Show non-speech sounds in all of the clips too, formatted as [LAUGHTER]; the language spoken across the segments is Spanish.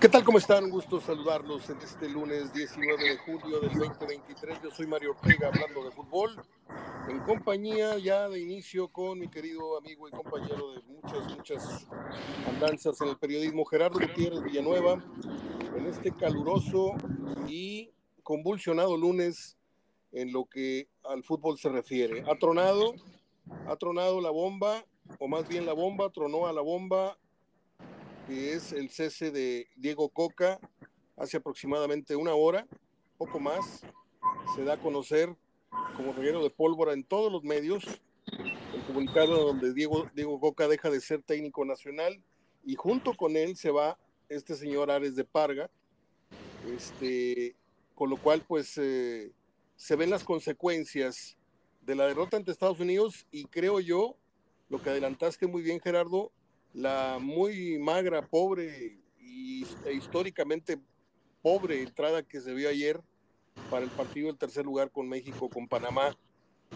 ¿Qué tal? ¿Cómo están? Un gusto saludarlos en este lunes 19 de julio del 2023. Yo soy Mario Ortega hablando de fútbol, en compañía ya de inicio con mi querido amigo y compañero de muchas, muchas andanzas en el periodismo, Gerardo Gutiérrez Villanueva, en este caluroso y convulsionado lunes en lo que al fútbol se refiere. Ha tronado, ha tronado la bomba, o más bien la bomba tronó a la bomba que es el cese de Diego Coca hace aproximadamente una hora, poco más. Se da a conocer como reguero de pólvora en todos los medios el comunicado donde Diego, Diego Coca deja de ser técnico nacional y junto con él se va este señor Ares de Parga, este, con lo cual pues eh, se ven las consecuencias de la derrota ante Estados Unidos y creo yo, lo que adelantaste muy bien Gerardo, la muy magra, pobre y, e históricamente pobre entrada que se vio ayer para el partido del tercer lugar con México, con Panamá,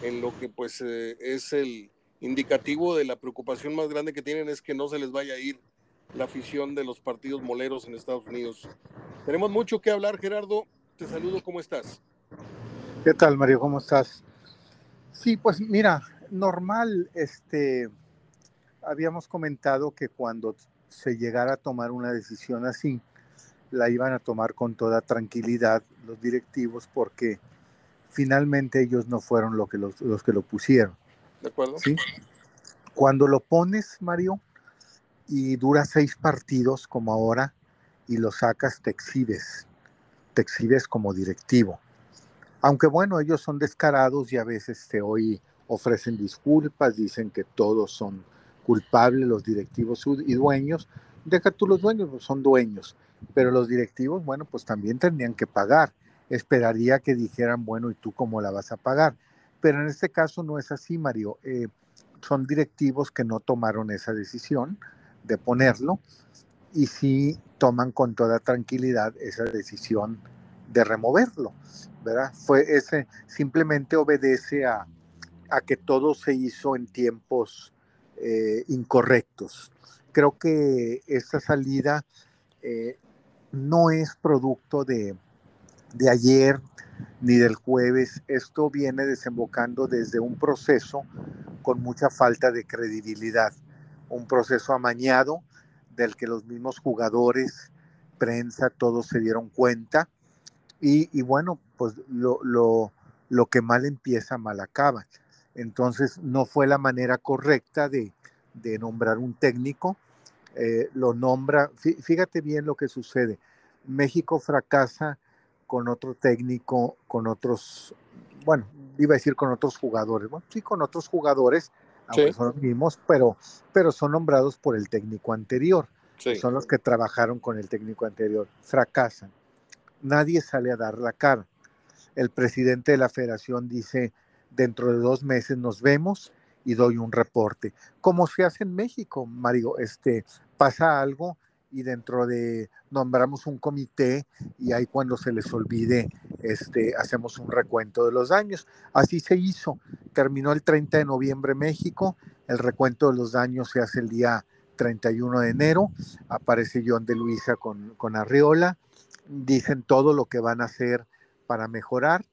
en lo que pues eh, es el indicativo de la preocupación más grande que tienen es que no se les vaya a ir la afición de los partidos moleros en Estados Unidos. Tenemos mucho que hablar, Gerardo. Te saludo, ¿cómo estás? ¿Qué tal, Mario? ¿Cómo estás? Sí, pues mira, normal, este, habíamos comentado que cuando se llegara a tomar una decisión así, la iban a tomar con toda tranquilidad los directivos porque finalmente ellos no fueron lo que los, que lo pusieron. ¿De acuerdo? ¿Sí? Cuando lo pones, Mario, y dura seis partidos como ahora, y lo sacas, te exhibes, te exhibes como directivo. Aunque bueno, ellos son descarados y a veces te hoy ofrecen disculpas, dicen que todos son culpables los directivos y dueños, deja tú los dueños, pues son dueños, pero los directivos, bueno, pues también tendrían que pagar. Esperaría que dijeran, bueno, ¿y tú cómo la vas a pagar? Pero en este caso no es así, Mario. Eh, son directivos que no tomaron esa decisión de ponerlo y sí toman con toda tranquilidad esa decisión de removerlo, ¿verdad? Fue ese, simplemente obedece a, a que todo se hizo en tiempos eh, incorrectos. Creo que esta salida eh, no es producto de, de ayer ni del jueves. Esto viene desembocando desde un proceso con mucha falta de credibilidad, un proceso amañado del que los mismos jugadores, prensa, todos se dieron cuenta. Y, y bueno, pues lo, lo, lo, que mal empieza, mal acaba. Entonces no fue la manera correcta de, nombrar un técnico. Eh, lo nombra, fíjate bien lo que sucede. México fracasa con otro técnico, con otros, bueno, iba a decir con otros jugadores, bueno, sí, con otros jugadores, aunque son los mismos, pero, pero son nombrados por el técnico anterior. Son los que trabajaron con el técnico anterior. Fracasan. Nadie sale a dar la cara. El presidente de la federación dice, dentro de dos meses nos vemos y doy un reporte. Como se hace en México, Mario, este, pasa algo y dentro de nombramos un comité y ahí cuando se les olvide este hacemos un recuento de los daños. Así se hizo. Terminó el 30 de noviembre México, el recuento de los daños se hace el día 31 de enero, aparece John de Luisa con, con Arriola, dicen todo lo que van a hacer para mejorar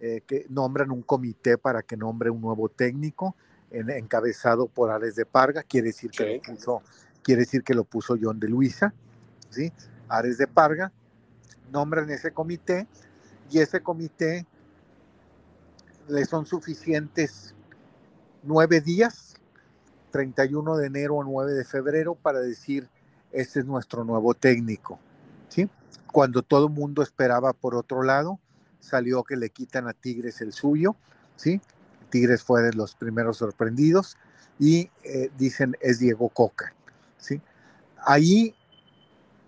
eh, que nombran un comité para que nombre un nuevo técnico encabezado por Ares de Parga, quiere decir, que lo puso, quiere decir que lo puso John de Luisa, ¿sí? Ares de Parga, nombran ese comité y ese comité le son suficientes nueve días, 31 de enero o 9 de febrero, para decir, este es nuestro nuevo técnico, ¿sí? Cuando todo el mundo esperaba por otro lado, salió que le quitan a Tigres el suyo, ¿sí? Tigres fue de los primeros sorprendidos y eh, dicen es Diego Coca, ¿sí? Ahí,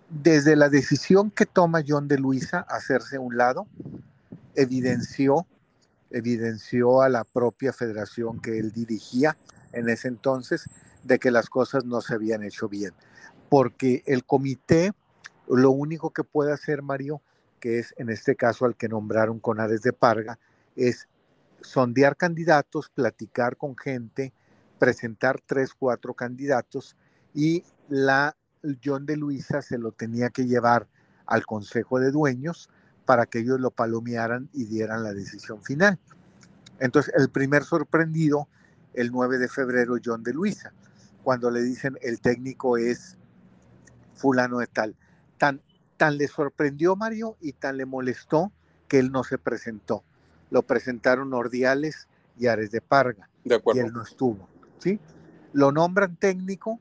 desde la decisión que toma John de Luisa hacerse un lado, evidenció, evidenció a la propia federación que él dirigía en ese entonces de que las cosas no se habían hecho bien, porque el comité lo único que puede hacer, Mario, que es en este caso al que nombraron con Ares de Parga, es sondear candidatos, platicar con gente, presentar tres, cuatro candidatos y la John de Luisa se lo tenía que llevar al Consejo de Dueños para que ellos lo palomearan y dieran la decisión final. Entonces, el primer sorprendido, el 9 de febrero, John de Luisa, cuando le dicen el técnico es fulano de tal. Tan, tan le sorprendió Mario y tan le molestó que él no se presentó. Lo presentaron Ordiales y Ares de Parga. De acuerdo. Y él no estuvo. ¿sí? Lo nombran técnico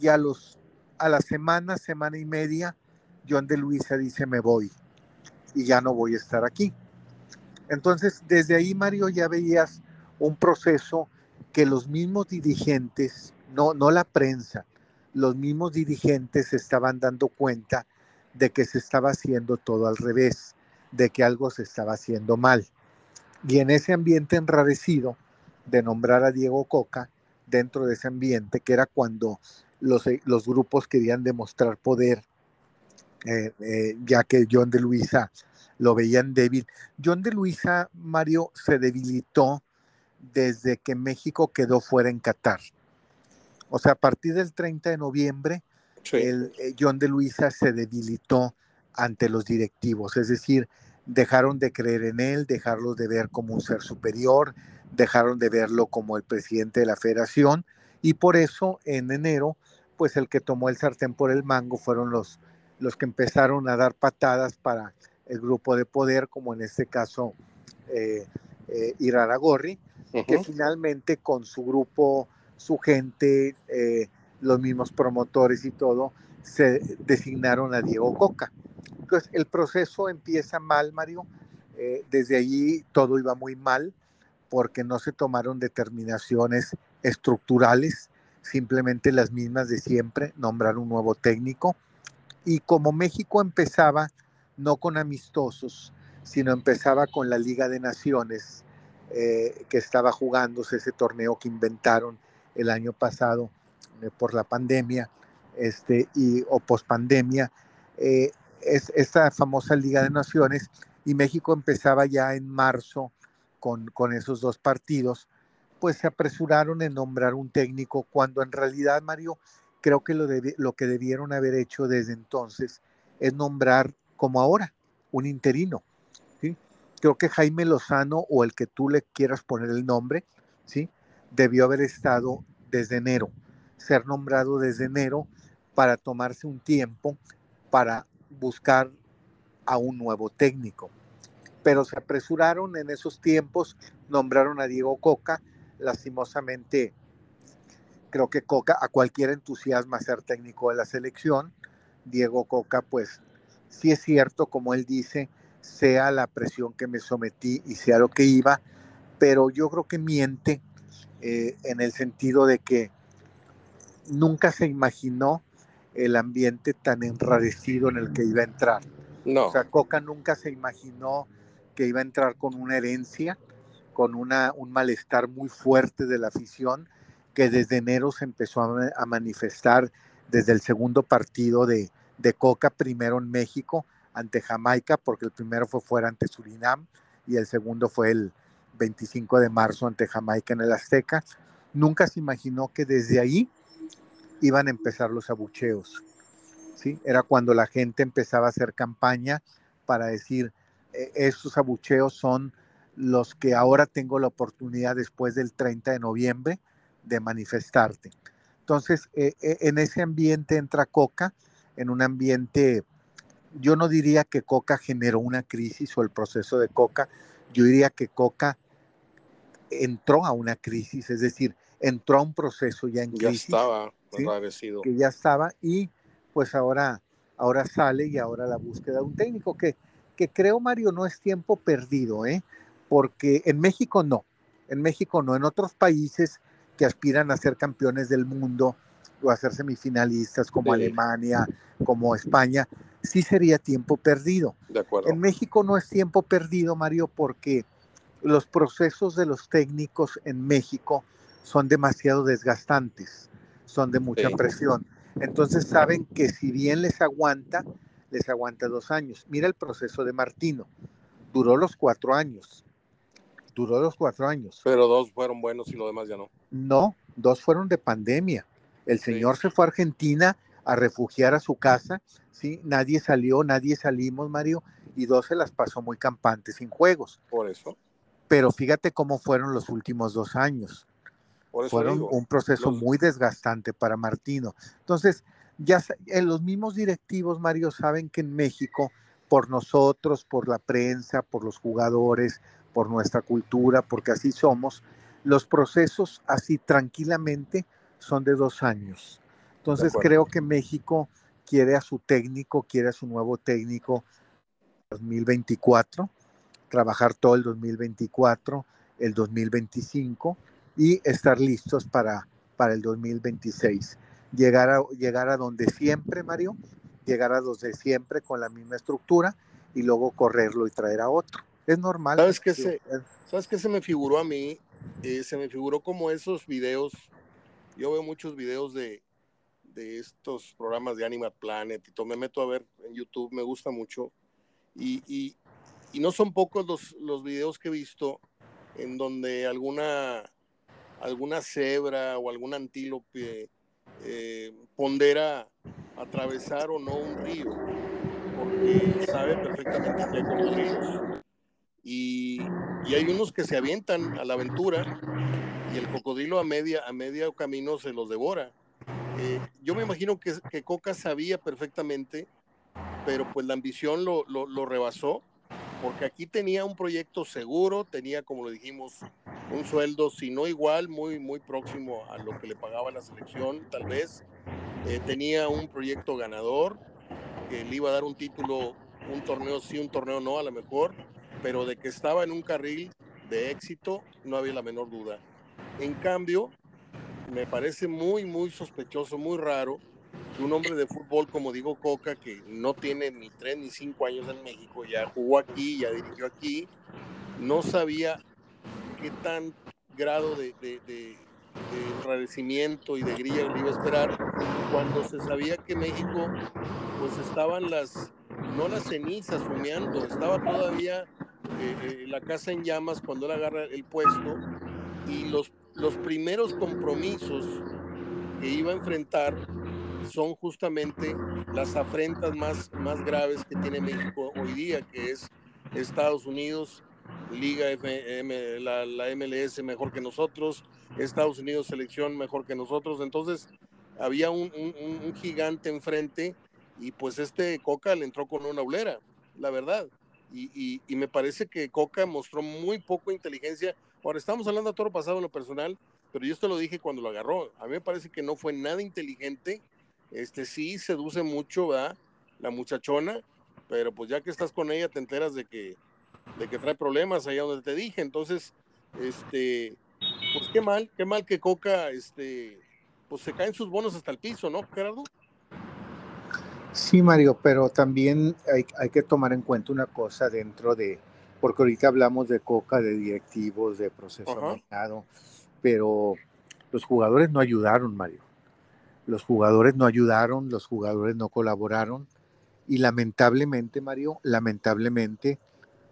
y a, los, a la semana, semana y media, John de Luisa dice me voy y ya no voy a estar aquí. Entonces, desde ahí, Mario, ya veías un proceso que los mismos dirigentes, no, no la prensa, los mismos dirigentes se estaban dando cuenta de que se estaba haciendo todo al revés, de que algo se estaba haciendo mal. Y en ese ambiente enrarecido de nombrar a Diego Coca, dentro de ese ambiente, que era cuando los, los grupos querían demostrar poder, eh, eh, ya que John de Luisa lo veían débil. John de Luisa, Mario, se debilitó desde que México quedó fuera en Qatar. O sea, a partir del 30 de noviembre, el, eh, John de Luisa se debilitó ante los directivos, es decir, dejaron de creer en él, dejaron de ver como un ser superior, dejaron de verlo como el presidente de la federación y por eso en enero, pues el que tomó el sartén por el mango fueron los, los que empezaron a dar patadas para el grupo de poder, como en este caso eh, eh Iraragorri, que finalmente con su grupo, su gente, eh, los mismos promotores y todo, se designaron a Diego Coca. Entonces el proceso empieza mal, Mario. Eh, desde allí todo iba muy mal porque no se tomaron determinaciones estructurales, simplemente las mismas de siempre, nombrar un nuevo técnico. Y como México empezaba no con amistosos, sino empezaba con la Liga de Naciones, eh, que estaba jugándose ese torneo que inventaron el año pasado por la pandemia este, y, o pospandemia, eh, es esta famosa Liga de Naciones, y México empezaba ya en marzo con, con esos dos partidos, pues se apresuraron en nombrar un técnico, cuando en realidad, Mario, creo que lo, lo que debieron haber hecho desde entonces es nombrar como ahora, un interino. ¿sí? Creo que Jaime Lozano o el que tú le quieras poner el nombre, ¿sí? debió haber estado desde enero, ser nombrado desde enero para tomarse un tiempo para buscar a un nuevo técnico. Pero se apresuraron en esos tiempos, nombraron a Diego Coca, lastimosamente creo que Coca a cualquier entusiasma ser técnico de la selección, Diego Coca pues si es cierto, como él dice, sea la presión que me sometí y sea lo que iba, pero yo creo que miente eh, en el sentido de que nunca se imaginó el ambiente tan enrarecido en el que iba a entrar. No. O sea, Coca nunca se imaginó que iba a entrar con una herencia, con una, un malestar muy fuerte de la afición, que desde enero se empezó a manifestar desde el segundo partido de, de Coca, primero en México ante Jamaica, porque el primero fue fuera ante Surinam y el segundo fue el 25 de marzo ante Jamaica en el Azteca. Nunca se imaginó que desde ahí iban a empezar los abucheos. ¿sí? Era cuando la gente empezaba a hacer campaña para decir, e, estos abucheos son los que ahora tengo la oportunidad después del 30 de noviembre de manifestarte. Entonces, e, e, en ese ambiente entra Coca, en un ambiente, yo no diría que Coca generó una crisis o el proceso de Coca, yo diría que Coca entró a una crisis, es decir, entró a un proceso ya en crisis. Ya estaba agradecido. Que ya estaba y pues ahora, ahora sale y ahora la búsqueda de un técnico que, que creo, Mario, no es tiempo perdido, ¿eh? porque en México no, en México no, en otros países que aspiran a ser campeones del mundo, o a ser semifinalistas como Alemania, como España, sí sería tiempo perdido. De acuerdo. En México no es tiempo perdido, Mario, porque los procesos de los técnicos en México son demasiado desgastantes, son de mucha presión. Entonces saben que si bien les aguanta, les aguanta dos años. Mira el proceso de Martino, duró los cuatro años. Duró los cuatro años. Pero dos fueron buenos y lo demás ya no. No, dos fueron de pandemia. El señor se fue a Argentina a refugiar a su casa, ¿sí? Nadie salió, nadie salimos, Mario, y dos se las pasó muy campantes sin juegos. Por eso. Pero fíjate cómo fueron los últimos dos años. Fueron un proceso muy desgastante para Martino. Entonces, ya en los mismos directivos, Mario, saben que en México, por nosotros, por la prensa, por los jugadores, por nuestra cultura, porque así somos, los procesos así tranquilamente son de dos años. Entonces creo que México quiere a su técnico, quiere a su nuevo técnico 2024, trabajar todo el 2024, el 2025 y estar listos para, para el 2026. Llegar a, llegar a donde siempre, Mario, llegar a donde siempre con la misma estructura y luego correrlo y traer a otro. Es normal. ¿Sabes qué se, ¿sabes qué se me figuró a mí? Eh, se me figuró como esos videos, yo veo muchos videos de, de estos programas de Animal Planet y todo, me meto a ver en YouTube, me gusta mucho. Y, y, y no son pocos los, los videos que he visto en donde alguna, alguna cebra o algún antílope eh, pondera atravesar o no un río, porque sabe perfectamente que hay cocodrilos. Y, y, hay unos que se avientan a la aventura y el cocodrilo a media, a medio camino se los devora. Eh, yo me imagino que, que, Coca sabía perfectamente, pero pues la ambición lo, lo, lo, rebasó, porque aquí tenía un proyecto seguro, tenía, como lo dijimos, un sueldo, si no igual, muy, muy próximo a lo que le pagaba la selección, tal vez. Eh, tenía un proyecto ganador, que le iba a dar un título, un torneo sí, un torneo no, a lo mejor, pero de que estaba en un carril de éxito, no había la menor duda. En cambio, me parece muy, muy sospechoso, muy raro un hombre de fútbol como digo Coca, que no tiene ni tres ni cinco años en México, ya jugó aquí, ya dirigió aquí, no sabía qué tan grado de, de, de, enrarecimiento y de grilla le iba a esperar cuando se sabía que México pues estaban las, no las cenizas humeando, estaba todavía eh, eh, la casa en llamas cuando él agarra el puesto y los los primeros compromisos que iba a enfrentar son justamente las afrentas más, más graves que tiene México hoy día, que es Estados Unidos, Liga FM, la, la, MLS mejor que nosotros, Estados Unidos selección mejor que nosotros. Entonces había un, un, gigante enfrente y pues este Coca le entró con una ulera, la verdad. Y, y, me parece que Coca mostró muy poco inteligencia Ahora, estamos hablando a toro pasado en lo personal, pero yo esto lo dije cuando lo agarró. A mí me parece que no fue nada inteligente. Este sí seduce mucho, ¿verdad? La muchachona, pero pues ya que estás con ella te enteras de que, de que trae problemas allá donde te dije. Entonces, este, pues qué mal, qué mal que Coca, este, pues se caen sus bonos hasta el piso, ¿no, Gerardo? Sí, Mario, pero también hay, hay que tomar en cuenta una cosa dentro de, porque ahorita hablamos de coca, de directivos, de proceso manejado, pero los jugadores no ayudaron, Mario. Los jugadores no ayudaron, los jugadores no colaboraron y lamentablemente, Mario, lamentablemente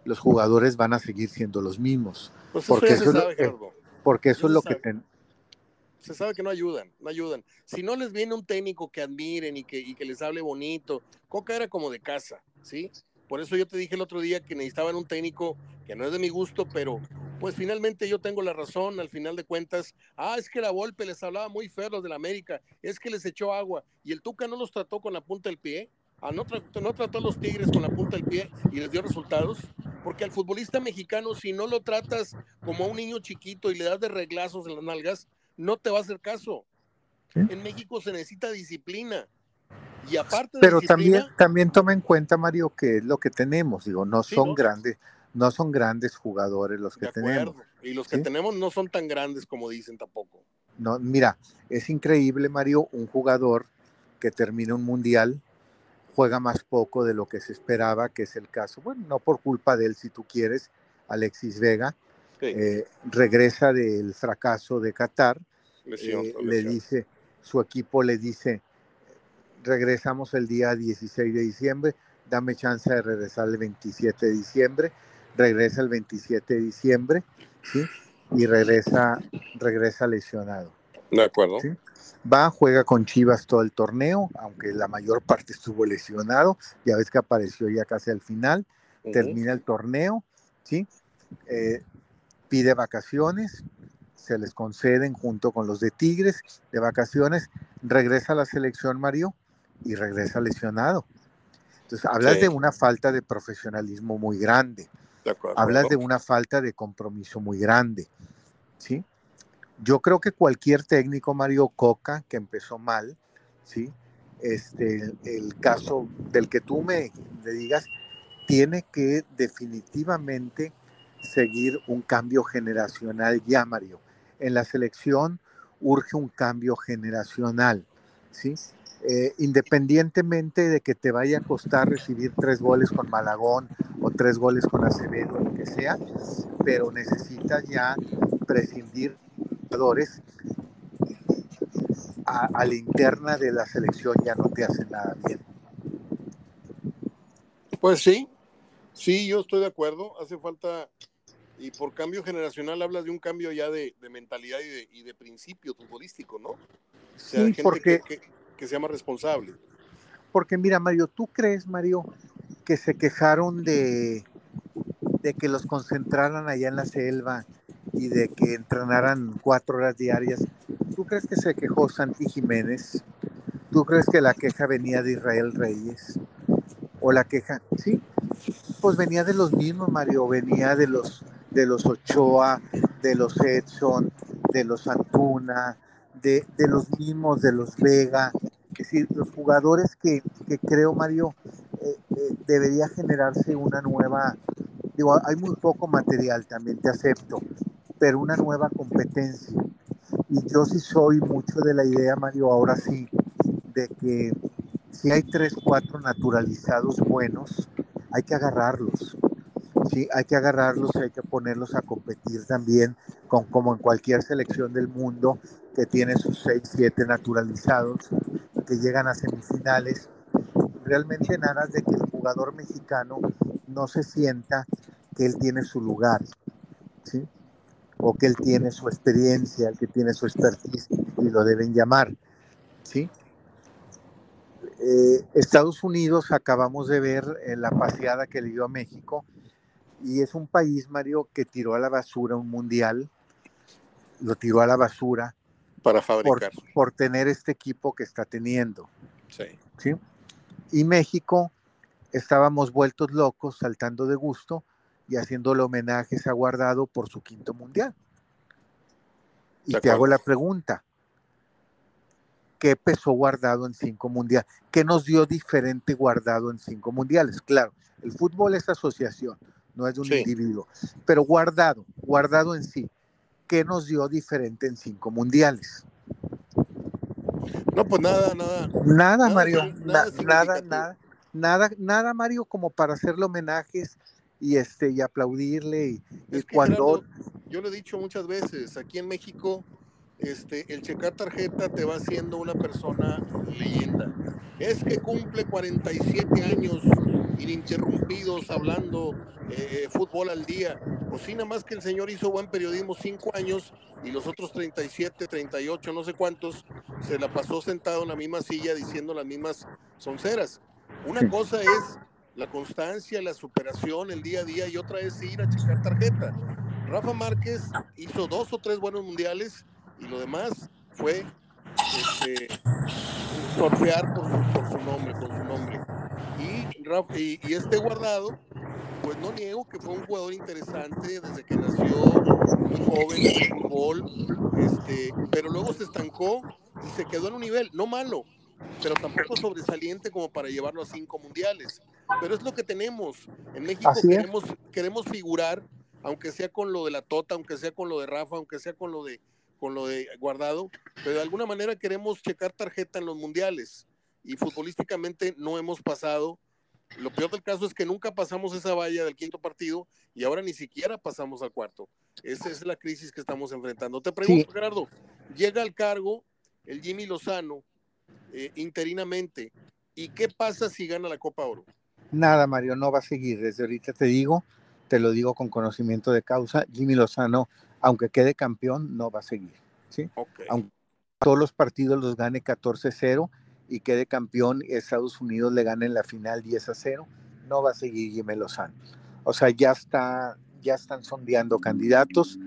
los jugadores van a seguir siendo los mismos. Pues porque, eso sabe, es, porque eso, es lo que ten... se sabe que no ayudan, no ayudan. Si no les viene un técnico que admiren y que, y que les hable bonito, Coca era como de casa, ¿sí? Por eso yo te dije el otro día que necesitaban un técnico que no es de mi gusto, pero pues finalmente yo tengo la razón al final de cuentas. Ah, es que la Volpe les hablaba muy feo los de la América, es que les echó agua y el Tuca no los trató con la punta del pie. Ah, no, trató, no trató a los Tigres con la punta del pie y les dio resultados. Porque al futbolista mexicano, si no lo tratas como a un niño chiquito y le das de reglazos en las nalgas, no te va a hacer caso. En México se necesita disciplina. Y aparte Pero también, también toma en cuenta, Mario, que es lo que tenemos. Digo, no son grandes, no son grandes jugadores los que tenemos. Y los que tenemos no son tan grandes como dicen tampoco. No, mira, es increíble, Mario, un jugador que termina un mundial juega más poco de lo que se esperaba, que es el caso, bueno, no por culpa de él, si tú quieres, Alexis Vega, eh, regresa del fracaso de Qatar, eh, le dice, su equipo le dice, regresamos el día 16 de diciembre, dame chance de regresar el 27 de diciembre, regresa el 27 de diciembre, ¿sí? Y regresa, regresa lesionado. De acuerdo. Va, juega con Chivas todo el torneo, aunque la mayor parte estuvo lesionado. Ya ves que apareció ya casi al final. Termina el torneo, ¿sí? Eh, pide vacaciones, se les conceden junto con los de Tigres de vacaciones, regresa a la selección Mario y regresa lesionado. Entonces, hablas de una falta de profesionalismo muy grande. hablas de una falta de compromiso muy grande. ¿sí? Yo creo que cualquier técnico, Mario Coca, que empezó mal, ¿sí? Este, el, caso del que tú me, me digas, tiene que definitivamente seguir un cambio generacional ya, Mario. En la selección urge un cambio generacional, ¿sí? Eh, independientemente de que te vaya a costar recibir tres goles con Malagón o tres goles con Acevedo, lo que sea, pero necesitas ya prescindir jugadores a, a, la interna de la selección ya no te hace nada bien. Pues sí, sí, yo estoy de acuerdo. Hace falta, y por cambio generacional hablas de un cambio ya de, mentalidad y de, y de, principio futbolístico, ¿no? sí, porque que sea más responsable. Porque mira, Mario, ¿tú crees, Mario, que se quejaron de, de que los concentraran allá en la selva y de que entrenaran cuatro horas diarias? ¿Tú crees que se quejó Santi Jiménez? ¿Tú crees que la queja venía de Israel Reyes? ¿O la queja? Sí, pues venía de los mismos, Mario, venía de los, de los Ochoa, de los Edson, de los Antuna, de, de los mismos, de los Vega, es decir, los jugadores que, creo, Mario, eh, eh, debería generarse una nueva, digo, hay muy poco material, también te acepto, pero una nueva competencia. Y yo sí soy mucho de la idea, Mario, ahora sí, de que si hay tres, cuatro naturalizados buenos, hay que agarrarlos. Sí, hay que agarrarlos y hay que ponerlos a competir también, con, como en cualquier selección del mundo que tiene sus seis, siete naturalizados que llegan a semifinales, realmente nada de que el jugador mexicano no se sienta que él tiene su lugar, ¿sí? O que él tiene su experiencia, que tiene su expertise y lo deben llamar, ¿sí? Eh, Estados Unidos acabamos de ver eh, la paseada que le dio a México y es un país, Mario, que tiró a la basura un mundial, lo tiró a la basura para fabricar. Por, tener este equipo que está teniendo. Sí. ¿sí? Y México estábamos vueltos locos, saltando de gusto y haciéndole homenajes a Guardado por su quinto mundial. Y te hago la pregunta, ¿qué pesó Guardado en cinco mundiales? ¿Qué nos dio diferente Guardado en cinco mundiales? Claro, el fútbol es asociación, no es de un individuo, pero Guardado, Guardado en sí, ¿qué nos dio diferente en cinco mundiales? No, pues nada, nada. Nada, Mario, nada, nada, nada, nada, Mario, como para hacerle homenajes y este y aplaudirle y, cuando yo lo he dicho muchas veces, aquí en México este, el checar tarjeta te va haciendo una persona leyenda. Es que cumple 47 años ininterrumpidos hablando eh, fútbol al día. O sí, nada más que el señor hizo buen periodismo cinco años y los otros 37, 38, no sé cuántos, se la pasó sentado en la misma silla diciendo las mismas sonceras. Una cosa es la constancia, la superación, el día a día y otra es ir a checar tarjeta. Rafa Márquez hizo dos o tres buenos mundiales y lo demás fue este, por su, nombre, por su nombre. Y, y, este guardado, pues no niego que fue un jugador interesante desde que nació, muy joven en el fútbol, este, pero luego se estancó y se quedó en un nivel, no malo, pero tampoco sobresaliente como para llevarlo a cinco mundiales. Pero es lo que tenemos. En México queremos, queremos figurar, aunque sea con lo de la Tota, aunque sea con lo de Rafa, aunque sea con lo de con lo de guardado, pero de alguna manera queremos checar tarjeta en los mundiales y futbolísticamente no hemos pasado. Lo peor del caso es que nunca pasamos esa valla del quinto partido y ahora ni siquiera pasamos al cuarto. Esa es la crisis que estamos enfrentando. Te pregunto, Gerardo, llega al cargo el Jimmy Lozano eh, interinamente. ¿Y qué pasa si gana la Copa Oro? Nada, Mario, no va a seguir. Desde ahorita te digo, te lo digo con conocimiento de causa, Jimmy Lozano aunque quede campeón, no va a seguir. ¿sí? todos los partidos los gane 14-0 y quede campeón Estados Unidos le gane en la final 10-0, no va a seguir Jimmy Lozano. O sea, ya está, ya están sondeando candidatos,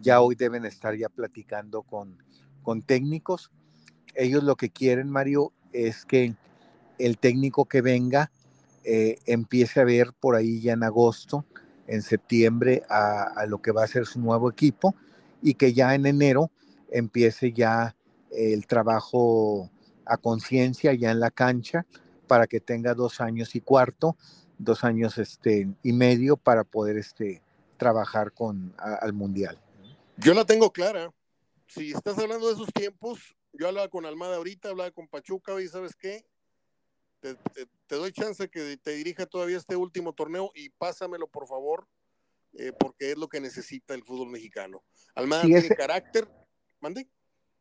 ya hoy deben estar ya platicando con, con técnicos. Ellos lo que quieren, Mario, es que el técnico que venga eh, empiece a ver por ahí ya en agosto, en septiembre, a, lo que va a ser su nuevo equipo y que ya en enero empiece ya el trabajo a conciencia ya en la cancha para que tenga dos años y cuarto, dos años este, y medio para poder este, trabajar con, al mundial. Yo la tengo clara. Si estás hablando de esos tiempos, yo hablaba con Almada ahorita, hablaba con Pachuca y sabes qué, te, doy chance que te dirija todavía este último torneo y pásamelo por favor, eh, porque es lo que necesita el fútbol mexicano. Almada tiene carácter, mande.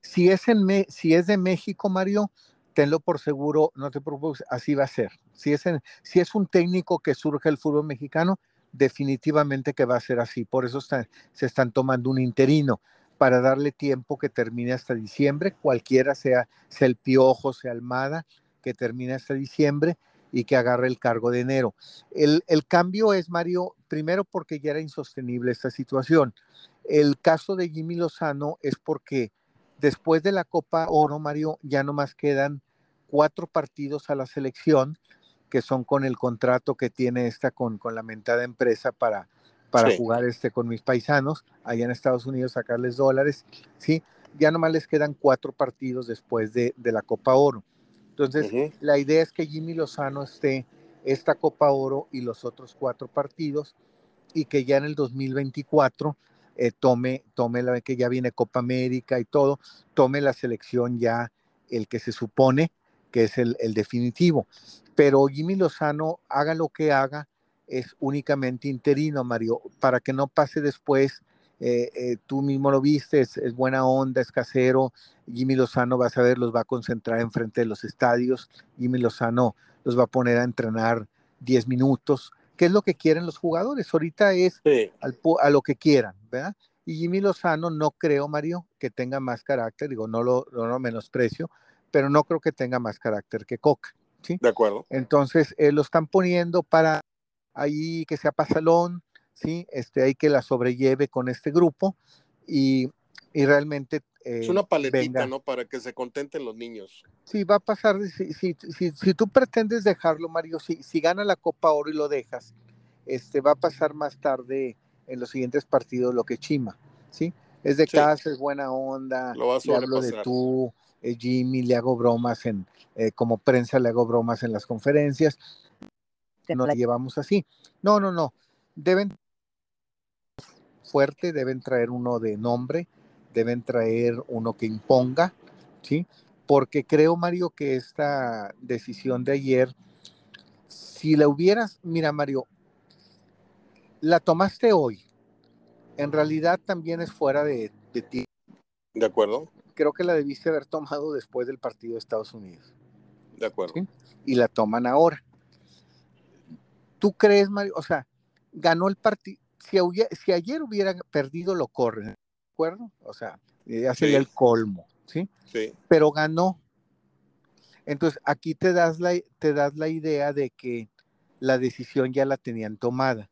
Si es, en de México, Mario, tenlo por seguro, no te preocupes, así va a ser. Si es, un técnico que surge el fútbol mexicano, definitivamente que va a ser así. Por eso se están tomando un interino para darle tiempo que termine hasta diciembre, cualquiera sea, sea el Piojo, sea Almada, que termine hasta diciembre y que agarre el cargo de enero. El, cambio es, Mario, primero porque ya era insostenible esta situación. El caso de Jimmy Lozano es porque después de la Copa Oro, Mario, ya no más quedan cuatro partidos a la selección que son con el contrato que tiene esta con, con la mentada empresa para, para jugar este con mis paisanos allá en Estados Unidos, sacarles dólares, ¿sí? Ya nomás les quedan cuatro partidos después de, de la Copa Oro. Entonces, la idea es que Jimmy Lozano esté esta Copa Oro y los otros cuatro partidos y que ya en el 2024 eh, tome, tome la que ya viene Copa América y todo, tome la selección ya el que se supone que es el, definitivo pero Jimmy Lozano, haga lo que haga, es únicamente interino, Mario, para que no pase después. Eh, eh, tú mismo lo viste, es, buena onda, es casero. Jimmy Lozano, vas a ver, los va a concentrar enfrente de los estadios. Jimmy Lozano los va a poner a entrenar 10 minutos. ¿Qué es lo que quieren los jugadores? Ahorita es a lo que quieran, ¿verdad? Y Jimmy Lozano no creo, Mario, que tenga más carácter, digo, no lo, no lo menosprecio, pero no creo que tenga más carácter que Coca. De acuerdo. Entonces, eh, lo están poniendo para ahí que sea pasalón, ¿sí? Este, hay que la sobrelleve con este grupo y, y realmente... es una paletita, ¿no? Para que se contenten los niños. Sí, va a pasar, si, si, si, si tú pretendes dejarlo, Mario, si, si gana la Copa Oro y lo dejas, este, va a pasar más tarde en los siguientes partidos lo que Chima, ¿sí? Es de casa, es buena onda, lo vas a hablo de tú, eh, Jimmy, le hago bromas en, eh, como prensa, le hago bromas en las conferencias. No la llevamos así. No, no, no. Deben fuerte, deben traer uno de nombre, deben traer uno que imponga, ¿sí? Porque creo, Mario, que esta decisión de ayer, si la hubieras, mira, Mario, la tomaste hoy, en realidad también es fuera de, de ti. De acuerdo creo que la debiste haber tomado después del partido de Estados Unidos. De acuerdo. Y la toman ahora. ¿Tú crees, Mario? O sea, ganó el partido. Si, si, ayer hubiera perdido, lo corren, ¿de acuerdo? O sea, ya sería el colmo, ¿sí? Sí. Pero ganó. Entonces, aquí te das, la, te das la idea de que la decisión ya la tenían tomada.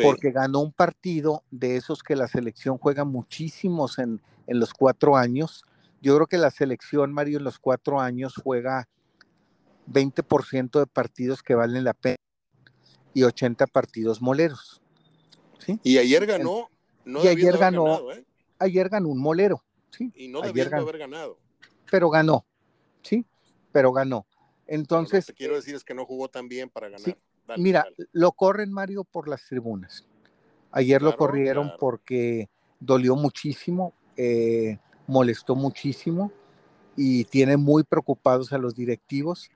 Porque ganó un partido de esos que la selección juega muchísimos en, en los cuatro años. Yo creo que la selección, Mario, en los cuatro años juega 20% de partidos que valen la pena y 80 partidos moleros. ¿sí? Y ayer ganó, no y ayer ganó, ¿eh? ayer ganó un molero. ¿sí? Y no debió haber ganado. Pero ganó, ¿sí? Pero ganó. Entonces. Lo que quiero decir es que no jugó tan bien para ganar. mira, lo corren, Mario, por las tribunas. Ayer lo corrieron porque dolió muchísimo, eh, molestó muchísimo y tiene muy preocupados a los directivos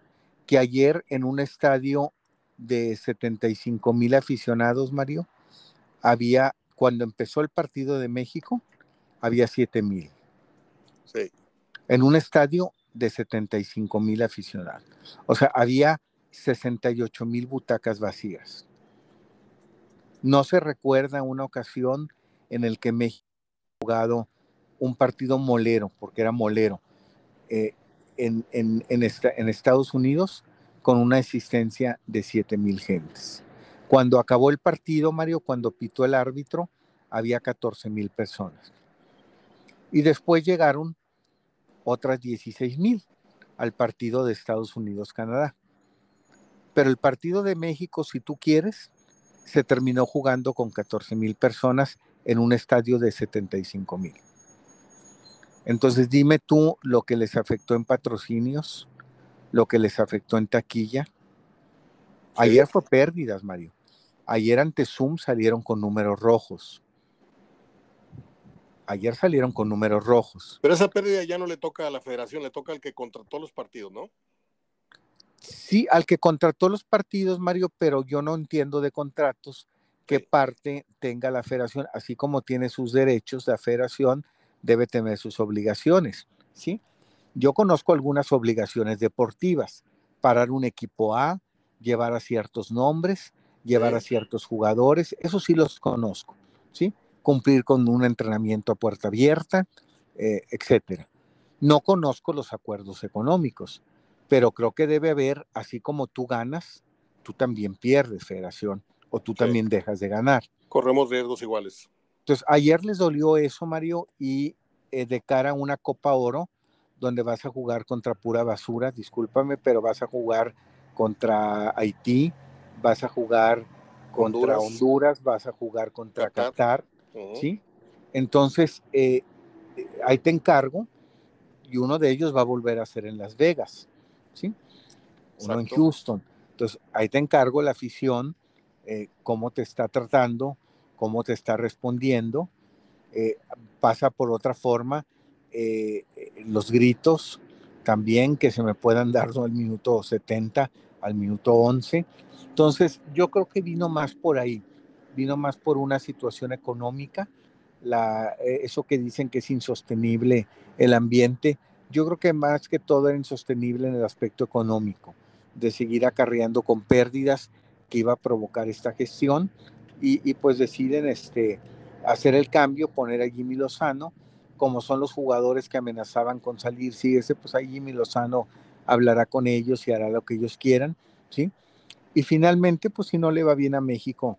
que ayer en un estadio de 75 mil aficionados, Mario, había, cuando empezó el partido de México, había 7 mil. Sí. En un estadio de 75 mil aficionados. O sea, había 68 mil butacas vacías. No se recuerda una ocasión en el que México ha jugado un partido molero, porque era molero, eh, en, en, en, Estados Unidos con una existencia de 7 mil gentes. Cuando acabó el partido, Mario, cuando pitó el árbitro, había 14 mil personas. Y después llegaron otras 16 mil al partido de Estados Unidos-Canadá. Pero el partido de México, si tú quieres, se terminó jugando con 14 mil personas en un estadio de 75 mil. Entonces dime tú lo que les afectó en patrocinios, lo que les afectó en taquilla. Ayer fue pérdidas, Mario. Ayer ante Zoom salieron con números rojos. Ayer salieron con números rojos. Pero esa pérdida ya no le toca a la federación, le toca al que contrató los partidos, ¿no? Sí, al que contrató los partidos, Mario, pero yo no entiendo de contratos qué parte tenga la federación, así como tiene sus derechos, la federación debe tener sus obligaciones, ¿sí? Yo conozco algunas obligaciones deportivas, parar un equipo A, llevar a ciertos nombres, llevar a ciertos jugadores, eso sí los conozco, ¿sí? Cumplir con un entrenamiento a puerta abierta, eh, etcétera. No conozco los acuerdos económicos pero creo que debe haber, así como tú ganas, tú también pierdes, federación, o tú también dejas de ganar. Corremos riesgos iguales. Entonces, ayer les dolió eso, Mario, y eh, de cara a una Copa Oro, donde vas a jugar contra pura basura, discúlpame, pero vas a jugar contra Haití, vas a jugar contra Honduras, vas a jugar contra Qatar, ¿sí? Entonces, eh, ahí te encargo, y uno de ellos va a volver a ser en Las Vegas. ¿sí? Uno en Houston. Entonces, ahí te encargo la afición, eh, cómo te está tratando, cómo te está respondiendo. Eh, pasa por otra forma eh, los gritos también que se me puedan dar al minuto 70, al minuto 11. Entonces, yo creo que vino más por ahí, vino más por una situación económica, la, eso que dicen que es insostenible el ambiente, yo creo que más que todo era insostenible en el aspecto económico, de seguir acarreando con pérdidas que iba a provocar esta gestión y, pues deciden este, hacer el cambio, poner a Jimmy Lozano, como son los jugadores que amenazaban con salir, si ese, pues ahí Jimmy Lozano hablará con ellos y hará lo que ellos quieran, ¿sí? Y finalmente, pues si no le va bien a México,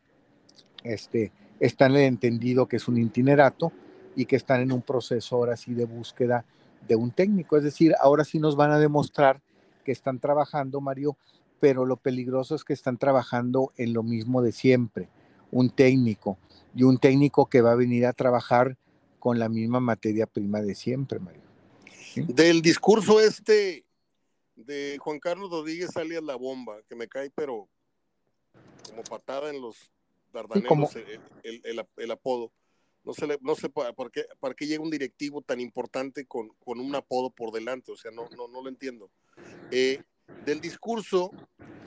este, están en el entendido que es un itinerato y que están en un proceso ahora sí de búsqueda de un técnico. Es decir, ahora sí nos van a demostrar que están trabajando, Mario, pero lo peligroso es que están trabajando en lo mismo de siempre, un técnico y un técnico que va a venir a trabajar con la misma materia prima de siempre, Mario. Del discurso este de Juan Carlos Rodríguez alias La Bomba, que me cae, pero como patada en los dardanelos, el apodo. No sé, no sé por, qué, para qué llega un directivo tan importante con, un apodo por delante, o sea, no, no, no lo entiendo. Eh, del discurso,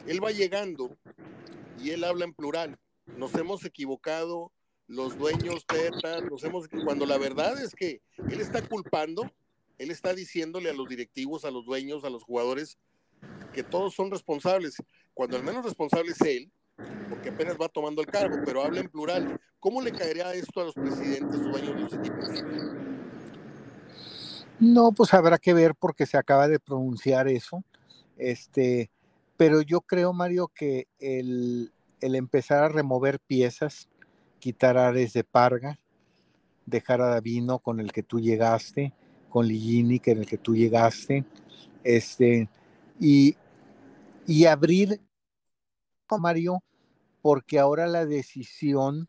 él va llegando y él habla en plural. Nos hemos equivocado, los dueños, teta, nos hemos cuando la verdad es que él está culpando, él está diciéndole a los directivos, a los dueños, a los jugadores, que todos son responsables, cuando el menos responsable es él, porque apenas va tomando el cargo, pero habla en plural. ¿Cómo le caería esto a los presidentes dueños de los equipos? No, pues habrá que ver porque se acaba de pronunciar eso. Este, pero yo creo, Mario, que el, empezar a remover piezas, quitar Ares de Parga, dejar a Davino con el que tú llegaste, con Ligini, con el que tú llegaste, este, y, y abrir, Mario, porque ahora la decisión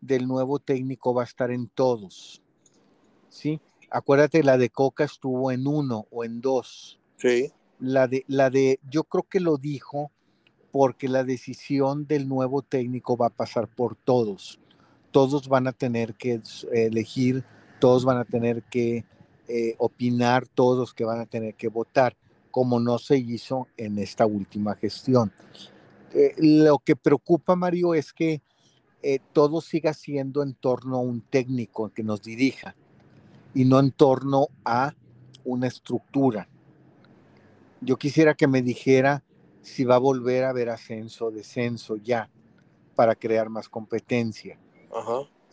del nuevo técnico va a estar en todos. ¿Sí? Acuérdate, la de Coca estuvo en uno o en dos. Sí. La de, la de, yo creo que lo dijo porque la decisión del nuevo técnico va a pasar por todos. Todos van a tener que elegir, todos van a tener que eh, opinar, todos que van a tener que votar, como no se hizo en esta última gestión. Eh, lo que preocupa, Mario, es que eh, todo siga siendo en torno a un técnico que nos dirija y no en torno a una estructura. Yo quisiera que me dijera si va a volver a haber ascenso o descenso ya para crear más competencia.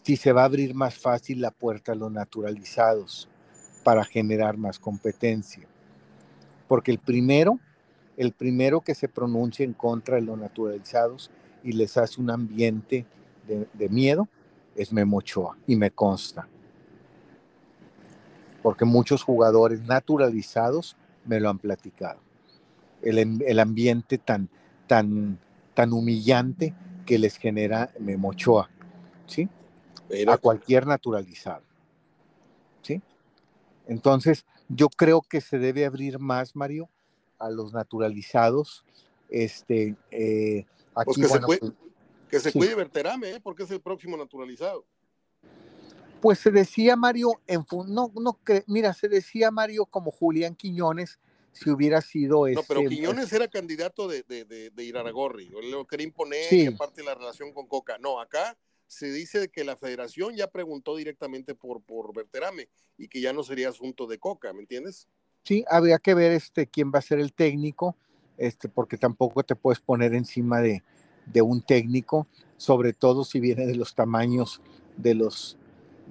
Si se va a abrir más fácil la puerta a los naturalizados. Para generar más competencia. Porque el primero, el primero que se pronuncia en contra de los naturalizados y les hace un ambiente de, miedo es Memochoa y me consta. Porque muchos jugadores naturalizados me lo han platicado. El, ambiente tan, tan, tan humillante que les genera Memochoa, ¿sí? A cualquier naturalizado, ¿sí? Entonces, yo creo que se debe abrir más, Mario, a los naturalizados. Este, eh, pues que, se pues que se cuide Berterame, ¿eh? porque es el próximo naturalizado. Pues se decía Mario, en, no, no, mira, se decía Mario como Julián Quiñones, si hubiera sido No, pero este, Quiñones era candidato de, de, de, Iraragorri, lo quería imponer y aparte la relación con Coca. No, acá se dice que la federación ya preguntó directamente por, por Berterame y que ya no sería asunto de Coca, ¿me entiendes? Sí, habría que ver este, quién va a ser el técnico, este, porque tampoco te puedes poner encima de, de un técnico, sobre todo si viene de los tamaños de los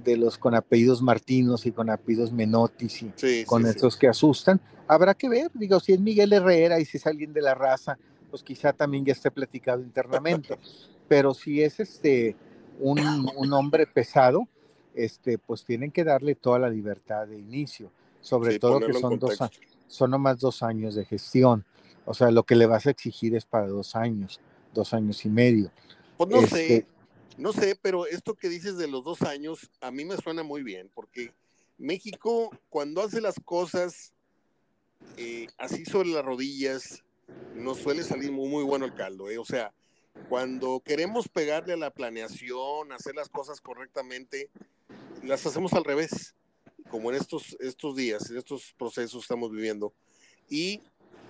de los con apellidos Martinos y con apellidos Menotis y con esos que asustan. Habrá que ver, digo, si es Miguel Herrera y si es alguien de la raza, pues quizá también ya esté platicado internamente. [LAUGHS] Pero si es este un, un, hombre pesado, este, pues tienen que darle toda la libertad de inicio, sobre todo que son dos son nomás dos años de gestión. O sea, lo que le vas a exigir es para dos años, dos años y medio. Pues no sé, este no sé, pero esto que dices de los dos años, a mí me suena muy bien, porque México, cuando hace las cosas eh, así sobre las rodillas, nos suele salir muy, muy bueno el caldo. ¿eh? O sea, cuando queremos pegarle a la planeación, hacer las cosas correctamente, las hacemos al revés, como en estos, estos días, en estos procesos estamos viviendo. ¿Y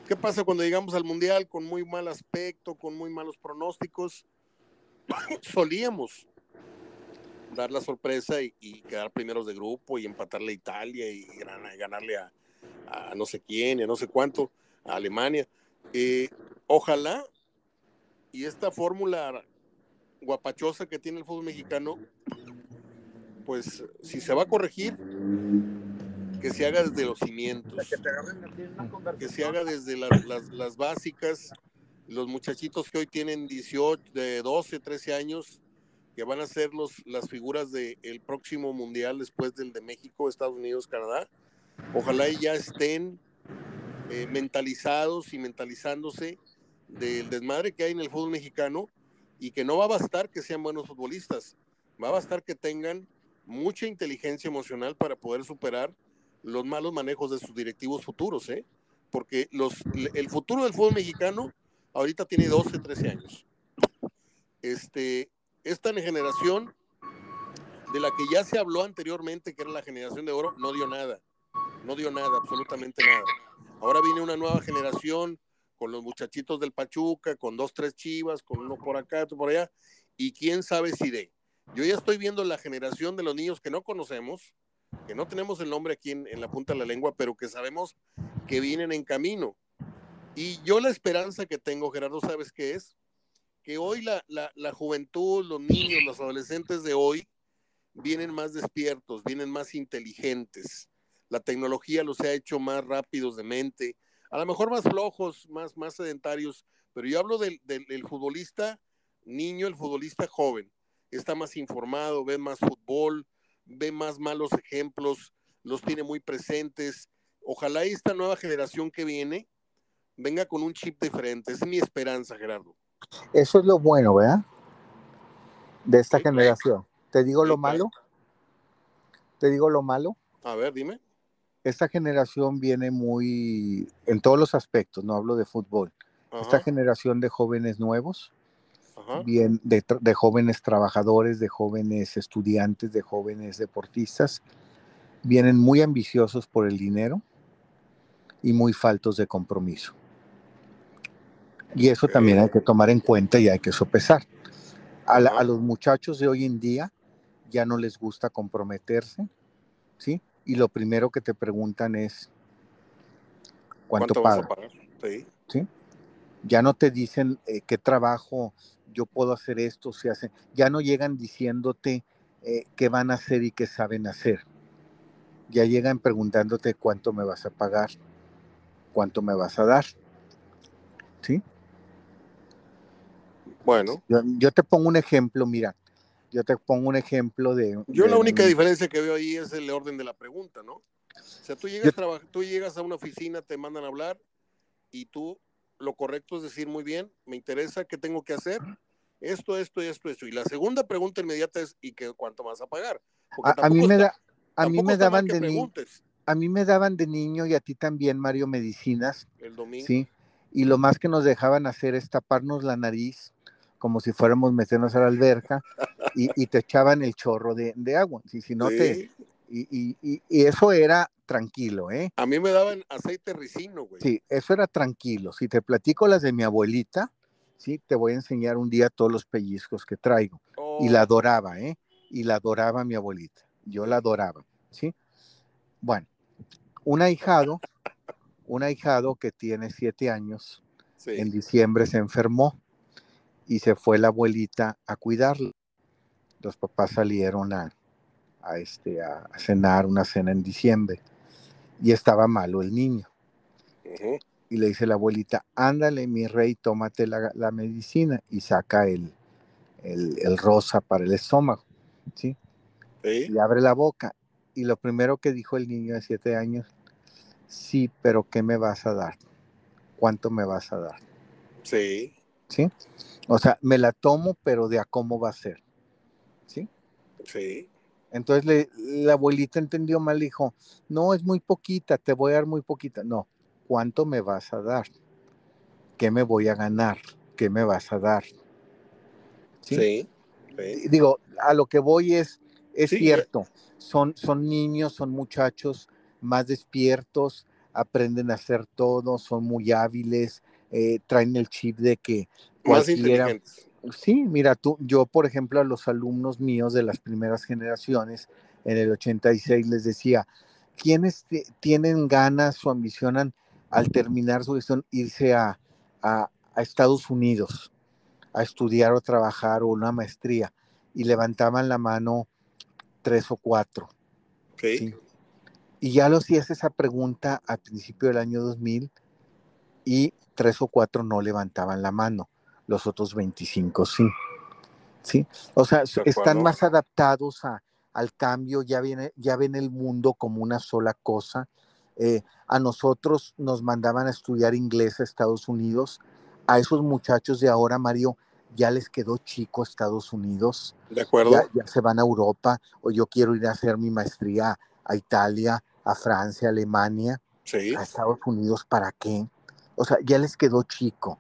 qué pasa cuando llegamos al Mundial con muy mal aspecto, con muy malos pronósticos? [COUGHS] solíamos dar la sorpresa y, quedar primeros de grupo y empatarle a Italia y, ganarle a, no sé quién, a no sé cuánto, a Alemania. Eh, ojalá y esta fórmula guapachosa que tiene el fútbol mexicano, pues si se va a corregir, que se haga desde los cimientos, que se haga desde las básicas los muchachitos que hoy tienen 18, de 12, 13 años, que van a ser los, las figuras del próximo mundial después del de México, Estados Unidos, Canadá, ojalá ya estén eh, mentalizados y mentalizándose del desmadre que hay en el fútbol mexicano y que no va a bastar que sean buenos futbolistas, va a bastar que tengan mucha inteligencia emocional para poder superar los malos manejos de sus directivos futuros, ¿eh? porque los, el futuro del fútbol mexicano ahorita tiene 12, 13 años. Este, esta generación de la que ya se habló anteriormente, que era la generación de oro, no dio nada. No dio nada, absolutamente nada. Ahora viene una nueva generación con los muchachitos del Pachuca, con dos, tres chivas, con uno por acá, otro por allá, y quién sabe si de. Yo ya estoy viendo la generación de los niños que no conocemos, que no tenemos el nombre aquí en, en la punta de la lengua, pero que sabemos que vienen en camino. Y yo la esperanza que tengo, Gerardo, ¿sabes qué es? Que hoy la, la, juventud, los niños, los adolescentes de hoy vienen más despiertos, vienen más inteligentes. La tecnología los ha hecho más rápidos de mente, a lo mejor más flojos, más, más sedentarios, pero yo hablo del, del, del futbolista niño, el futbolista joven. Está más informado, ve más fútbol, ve más malos ejemplos, los tiene muy presentes. Ojalá esta nueva generación que viene venga con un chip diferente. es mi esperanza, Gerardo. Eso es lo bueno, ¿verdad? De esta generación. ¿Te digo lo malo? ¿Te digo lo malo? A ver, dime. Esta generación viene muy, en todos los aspectos, no hablo de fútbol. Esta generación de jóvenes nuevos, bien, de, de jóvenes trabajadores, de jóvenes estudiantes, de jóvenes deportistas, vienen muy ambiciosos por el dinero y muy faltos de compromiso. Y eso también hay que tomar en cuenta y hay que sopesar. A, los muchachos de hoy en día ya no les gusta comprometerse, ¿sí? Y lo primero que te preguntan es, ¿cuánto, ¿Cuánto pagar? Sí. Ya no te dicen eh, qué trabajo yo puedo hacer esto, se hace. Ya no llegan diciéndote eh, qué van a hacer y qué saben hacer. ya llegan preguntándote cuánto me vas a pagar, cuánto me vas a dar. ¿Sí? Bueno. Yo, te pongo un ejemplo, mira, yo te pongo un ejemplo de... Yo la única diferencia que veo ahí es el orden de la pregunta, ¿no? O sea, tú llegas, tú llegas a una oficina, te mandan a hablar y tú lo correcto es decir, muy bien, me interesa, ¿qué tengo que hacer? Esto, esto, esto, esto. Y la segunda pregunta inmediata es, ¿y qué, cuánto vas a pagar? A, mí me, da, a mí me daban de niño. A mí me daban de niño y a ti también, Mario, medicinas. El domingo. Sí. Y lo más que nos dejaban hacer es taparnos la nariz como si fuéramos meternos a la alberca y, te echaban el chorro de, agua. Si, si no te, y, y, y, eso era tranquilo, ¿eh? A mí me daban aceite ricino, güey. Sí, eso era tranquilo. Si te platico las de mi abuelita, sí, te voy a enseñar un día todos los pellizcos que traigo. Y la oh. adoraba, ¿eh? Y la adoraba mi abuelita. Yo la adoraba, ¿sí? Bueno, un ahijado, un ahijado que tiene siete años, en diciembre se enfermó y se fue la abuelita a cuidarlo. Los papás salieron a, a, este, a, cenar una cena en diciembre y estaba malo el niño. Y le dice la abuelita, ándale mi rey, tómate la, medicina y saca el, el, rosa para el estómago. ¿sí? Y abre la boca. Y lo primero que dijo el niño de siete años, sí, pero ¿qué me vas a dar? ¿Cuánto me vas a dar? Sí. ¿Sí? O sea, me la tomo, pero de a cómo va a ser. ¿Sí? Sí. Entonces la abuelita entendió mal, dijo, no, es muy poquita, te voy a dar muy poquita. No, ¿cuánto me vas a dar? ¿Qué me voy a ganar? ¿Qué me vas a dar? Sí. Digo, a lo que voy es, es cierto, son, son niños, son muchachos más despiertos, aprenden a hacer todo, son muy hábiles, eh, traen el chip de que más inteligentes. Sí, mira, tú, yo por ejemplo a los alumnos míos de las primeras generaciones en el 86 les decía, ¿quiénes tienen ganas o ambicionan al terminar su gestión irse a, Estados Unidos a estudiar o trabajar o una maestría? Y levantaban la mano tres o cuatro. Y ya lo hacías esa pregunta al principio del año 2000 y tres o cuatro no levantaban la mano, los otros 25 sí. ¿Sí? O sea, están más adaptados a, al cambio, ya, viene, ya ven el mundo como una sola cosa. Eh, a nosotros nos mandaban a estudiar inglés a Estados Unidos. A esos muchachos de ahora, Mario, ya les quedó chico Estados Unidos. De acuerdo. Ya, se van a Europa o yo quiero ir a hacer mi maestría a Italia, a Francia, a Alemania, sí. a Estados Unidos, ¿para qué? O sea, ya les quedó chico.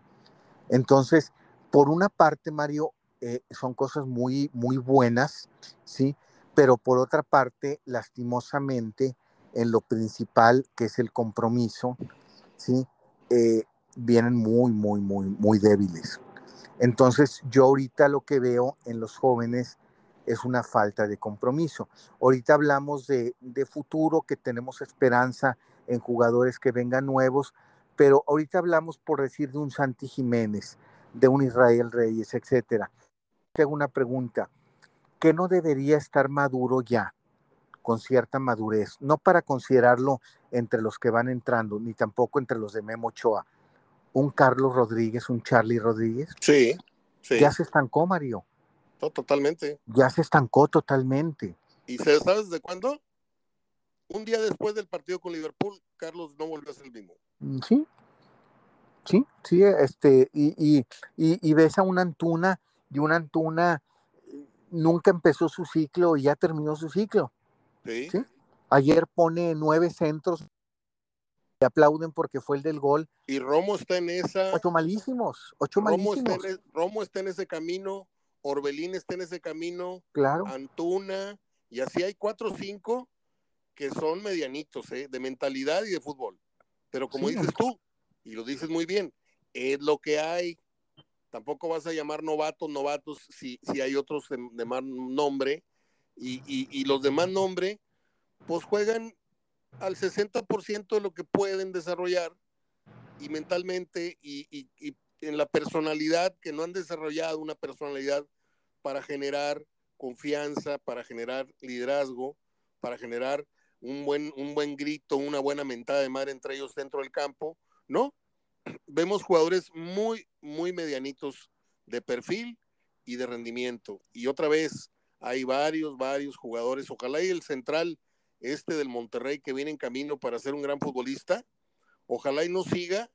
Entonces, por una parte, Mario, eh, son cosas muy, muy buenas, ¿sí? Pero por otra parte, lastimosamente, en lo principal, que es el compromiso, ¿sí? Eh, vienen muy, muy, muy, muy débiles. Entonces, yo ahorita lo que veo en los jóvenes es una falta de compromiso. Ahorita hablamos de, de futuro, que tenemos esperanza en jugadores que vengan nuevos, pero ahorita hablamos, por decir, de un Santi Jiménez, de un Israel Reyes, etcétera. Tengo una pregunta. ¿Qué no debería estar maduro ya, con cierta madurez? No para considerarlo entre los que van entrando, ni tampoco entre los de Memo Ochoa. Un Carlos Rodríguez, un Charlie Rodríguez. Sí, sí. Ya se estancó, Mario. totalmente. Ya se estancó totalmente. ¿Y sabes de cuándo? Un día después del partido con Liverpool, Carlos no volvió a ser el mismo. Mm, sí, sí, sí, este, y, y, y, ves a una Antuna y una Antuna nunca empezó su ciclo y ya terminó su ciclo. Sí. Ayer pone nueve centros, le aplauden porque fue el del gol. Y Romo está en esa. Ocho malísimos, ocho Romo malísimos. Está en, Romo está en ese camino, Orbelín está en ese camino, claro. Antuna, y así hay cuatro o cinco que son medianitos, ¿eh? de mentalidad y de fútbol. Pero como dices tú, y lo dices muy bien, es lo que hay. Tampoco vas a llamar novatos, novatos, si, si hay otros de, más nombre. Y, y, los de más nombre, pues juegan al 60% de lo que pueden desarrollar y mentalmente y, y, en la personalidad, que no han desarrollado una personalidad para generar confianza, para generar liderazgo, para generar un buen, un buen grito, una buena mentada de madre entre ellos dentro del campo, ¿no? [CLEARS THROAT] Vemos jugadores muy, muy medianitos de perfil y de rendimiento. Y otra vez, hay varios, varios jugadores. Ojalá y el central este del Monterrey que viene en camino para ser un gran futbolista, ojalá y no siga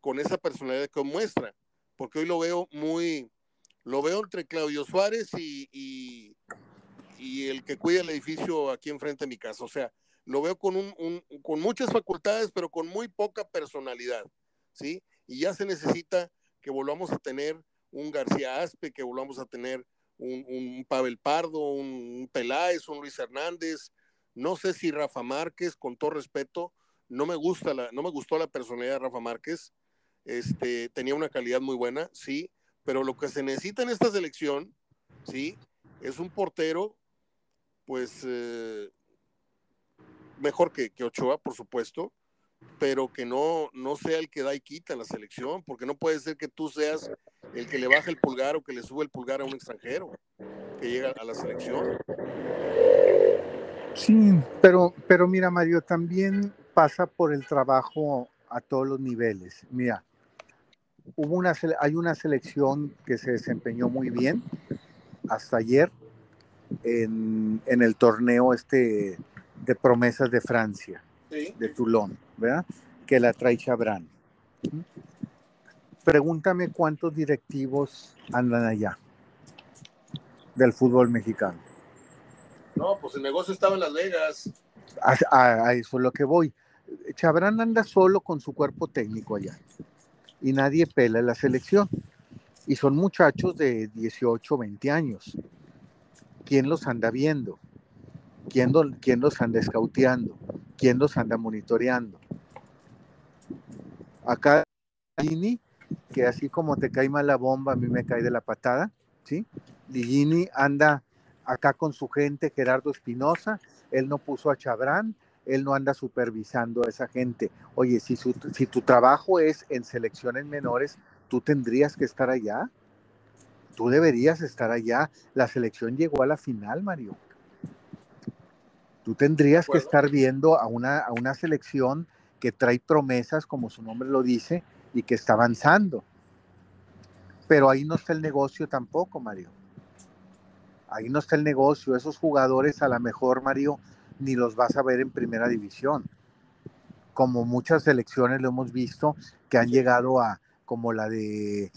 con esa personalidad que muestra, porque hoy lo veo muy, lo veo entre Claudio Suárez y, y, el que cuida el edificio aquí enfrente de mi casa. O sea, lo veo con, un, con muchas facultades, pero con muy poca personalidad, ¿sí? Y ya se necesita que volvamos a tener un García Aspe, que volvamos a tener un, un Pavel Pardo, un Peláez, un Luis Hernández. No sé si Rafa Márquez, con todo respeto, no me gusta la, no me gustó la personalidad de Rafa Márquez. Este, tenía una calidad muy buena, sí, pero lo que se necesita en esta selección, sí, es un portero, pues, eh, mejor que, que, Ochoa, por supuesto, pero que no, no sea el que da y quita en la selección, porque no puede ser que tú seas el que le baja el pulgar o que le sube el pulgar a un extranjero que llega a la selección. Sí, pero, pero mira, Mario, también pasa por el trabajo a todos los niveles. Mira, hubo una, hay una selección que se desempeñó muy bien hasta ayer en, el torneo este de promesas de Francia, de Toulon, ¿verdad? Que la trae Chabran. Pregúntame cuántos directivos andan allá del fútbol mexicano. No, pues el negocio estaba en Las Vegas. a eso es lo que voy. Chabran anda solo con su cuerpo técnico allá y nadie pela la selección. Y son muchachos de 18, 20 años. ¿Quién los anda viendo? ¿Quién, quién los anda escauteando? ¿Quién los anda monitoreando? Acá Ligini, que así como te cae mal la bomba, a mí me cae de la patada, ¿sí? Ligini anda acá con su gente, Gerardo Espinosa, él no puso a Chabrán, él no anda supervisando a esa gente. Oye, si, si tu trabajo es en selecciones menores, tú tendrías que estar allá. Tú deberías estar allá. La selección llegó a la final, Mario. Tú tendrías que estar viendo a una, a una selección que trae promesas, como su nombre lo dice, y que está avanzando. Pero ahí no está el negocio tampoco, Mario. Ahí no está el negocio. Esos jugadores, a lo mejor, Mario, ni los vas a ver en primera división. Como muchas selecciones lo hemos visto que han llegado a, como la de eh,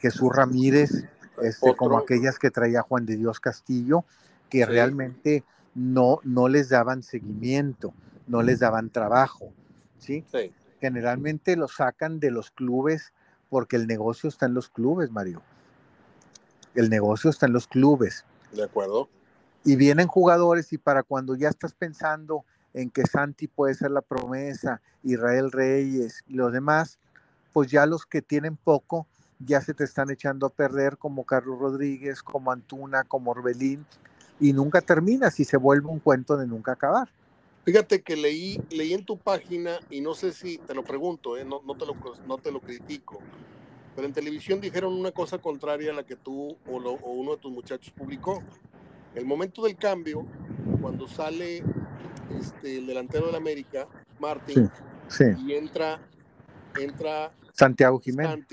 Jesús Ramírez, este, como aquellas que traía Juan de Dios Castillo, que realmente no, no les daban seguimiento, no les daban trabajo. ¿sí? Generalmente lo sacan de los clubes porque el negocio está en los clubes, Mario. El negocio está en los clubes. De acuerdo y vienen jugadores y para cuando ya estás pensando en que Santi puede ser la promesa, Israel Reyes y los demás, pues ya los que tienen poco ya se te están echando a perder como Carlos Rodríguez, como Antuna, como Orbelín y nunca terminas y se vuelve un cuento de nunca acabar. Fíjate que leí, leí en tu página y no sé si te lo pregunto, ¿eh? no, no, te lo, no te lo critico, pero en televisión dijeron una cosa contraria a la que tú o, o uno de tus muchachos publicó el momento del cambio, cuando sale este, el delantero del América, Martín, y entra, entra Santiago Jiménez.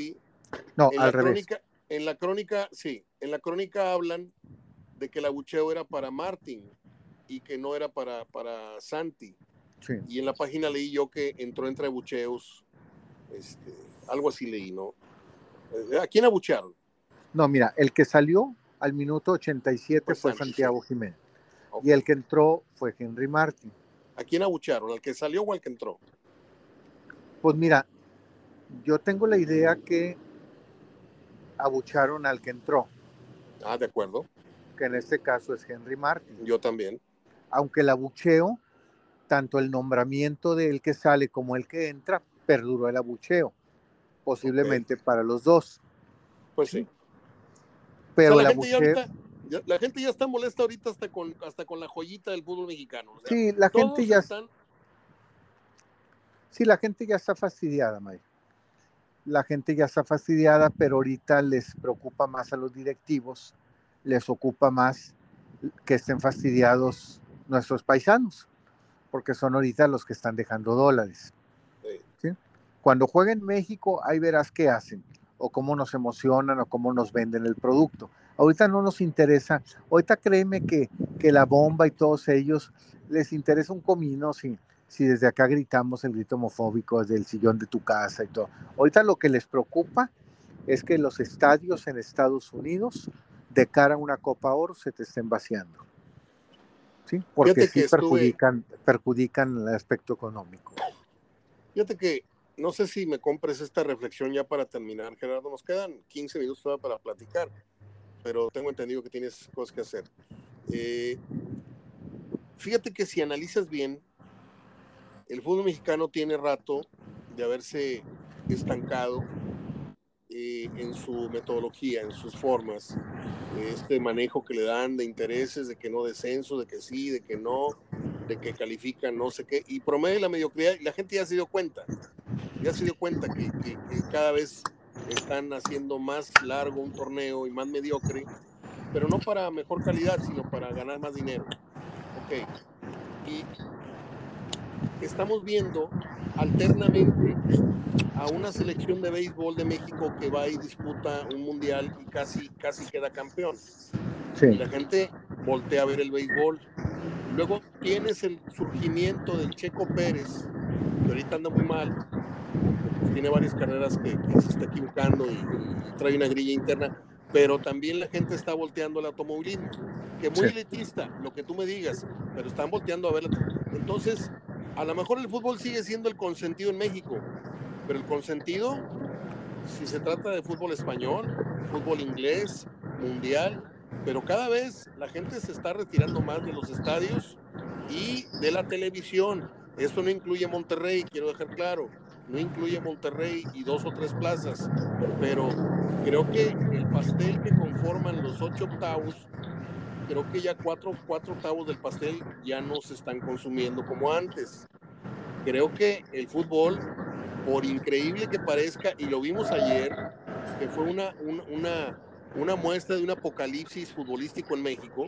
No, en al la revés. Crónica, en la crónica, sí, en la crónica hablan de que el abucheo era para Martín y que no era para, para Santi. Y en la página leí yo que entró entre abucheos, este, algo así leí, ¿no? Eh, ¿A quién abuchearon? No, mira, el que salió al minuto 87 pues fue Santiago Jiménez. Y el que entró fue Henry Martin. ¿A quién abucharon? ¿Al que salió o al que entró? Pues mira, yo tengo la idea que abucharon al que entró. Ah, de acuerdo. Que en este caso es Henry Martin. Yo también. Aunque el abucheo, tanto el nombramiento del que sale como el que entra, perduró el abucheo. Posiblemente para los dos. Pues sí. Pero la, gente ya la gente ya está molesta ahorita hasta con, hasta con la joyita del fútbol mexicano. sí, la gente ya está. Sí, la gente ya está fastidiada, May. La gente ya está fastidiada, pero ahorita les preocupa más a los directivos, les ocupa más que estén fastidiados nuestros paisanos, porque son ahorita los que están dejando dólares. Cuando jueguen México, ahí verás qué hacen, o cómo nos emocionan, o cómo nos venden el producto. Ahorita no nos interesa, ahorita créeme que, que la bomba y todos ellos les interesa un comino si, si desde acá gritamos el grito homofóbico desde el sillón de tu casa y todo. Ahorita lo que les preocupa es que los estadios en Estados Unidos de cara a una Copa Oro se te estén vaciando. ¿Sí? Porque sí perjudican, perjudican el aspecto económico. Fíjate que no sé si me compres esta reflexión ya para terminar, Gerardo. Nos quedan 15 minutos todavía para platicar, pero tengo entendido que tienes cosas que hacer. Eh, fíjate que si analizas bien, el fútbol mexicano tiene rato de haberse estancado eh, en su metodología, en sus formas, este manejo que le dan de intereses, de que no descenso, de que sí, de que no, de que califican no sé qué, y promedio la mediocridad, y la gente ya se dio cuenta, ya se dio cuenta que, que, cada vez están haciendo más largo un torneo y más mediocre, pero no para mejor calidad, sino para ganar más dinero. Ok. Y estamos viendo alternamente a una selección de béisbol de México que va y disputa un mundial y casi, casi queda campeón. Y la gente voltea a ver el béisbol. Luego tienes el surgimiento del Checo Pérez, que ahorita anda muy mal, tiene varias carreras que, se está equivocando y, trae una grilla interna, pero también la gente está volteando el automovilismo, que muy elitista, lo que tú me digas, pero están volteando a ver. Entonces, a lo mejor el fútbol sigue siendo el consentido en México, pero el consentido, si se trata de fútbol español, fútbol inglés, mundial, pero cada vez la gente se está retirando más de los estadios y de la televisión. Esto no incluye Monterrey, quiero dejar claro, no incluye Monterrey y dos o tres plazas, pero creo que el pastel que conforman los ocho octavos creo que ya cuatro, cuatro octavos del pastel ya no se están consumiendo como antes. Creo que el fútbol, por increíble que parezca, y lo vimos ayer, que fue una, una, una muestra de un apocalipsis futbolístico en México,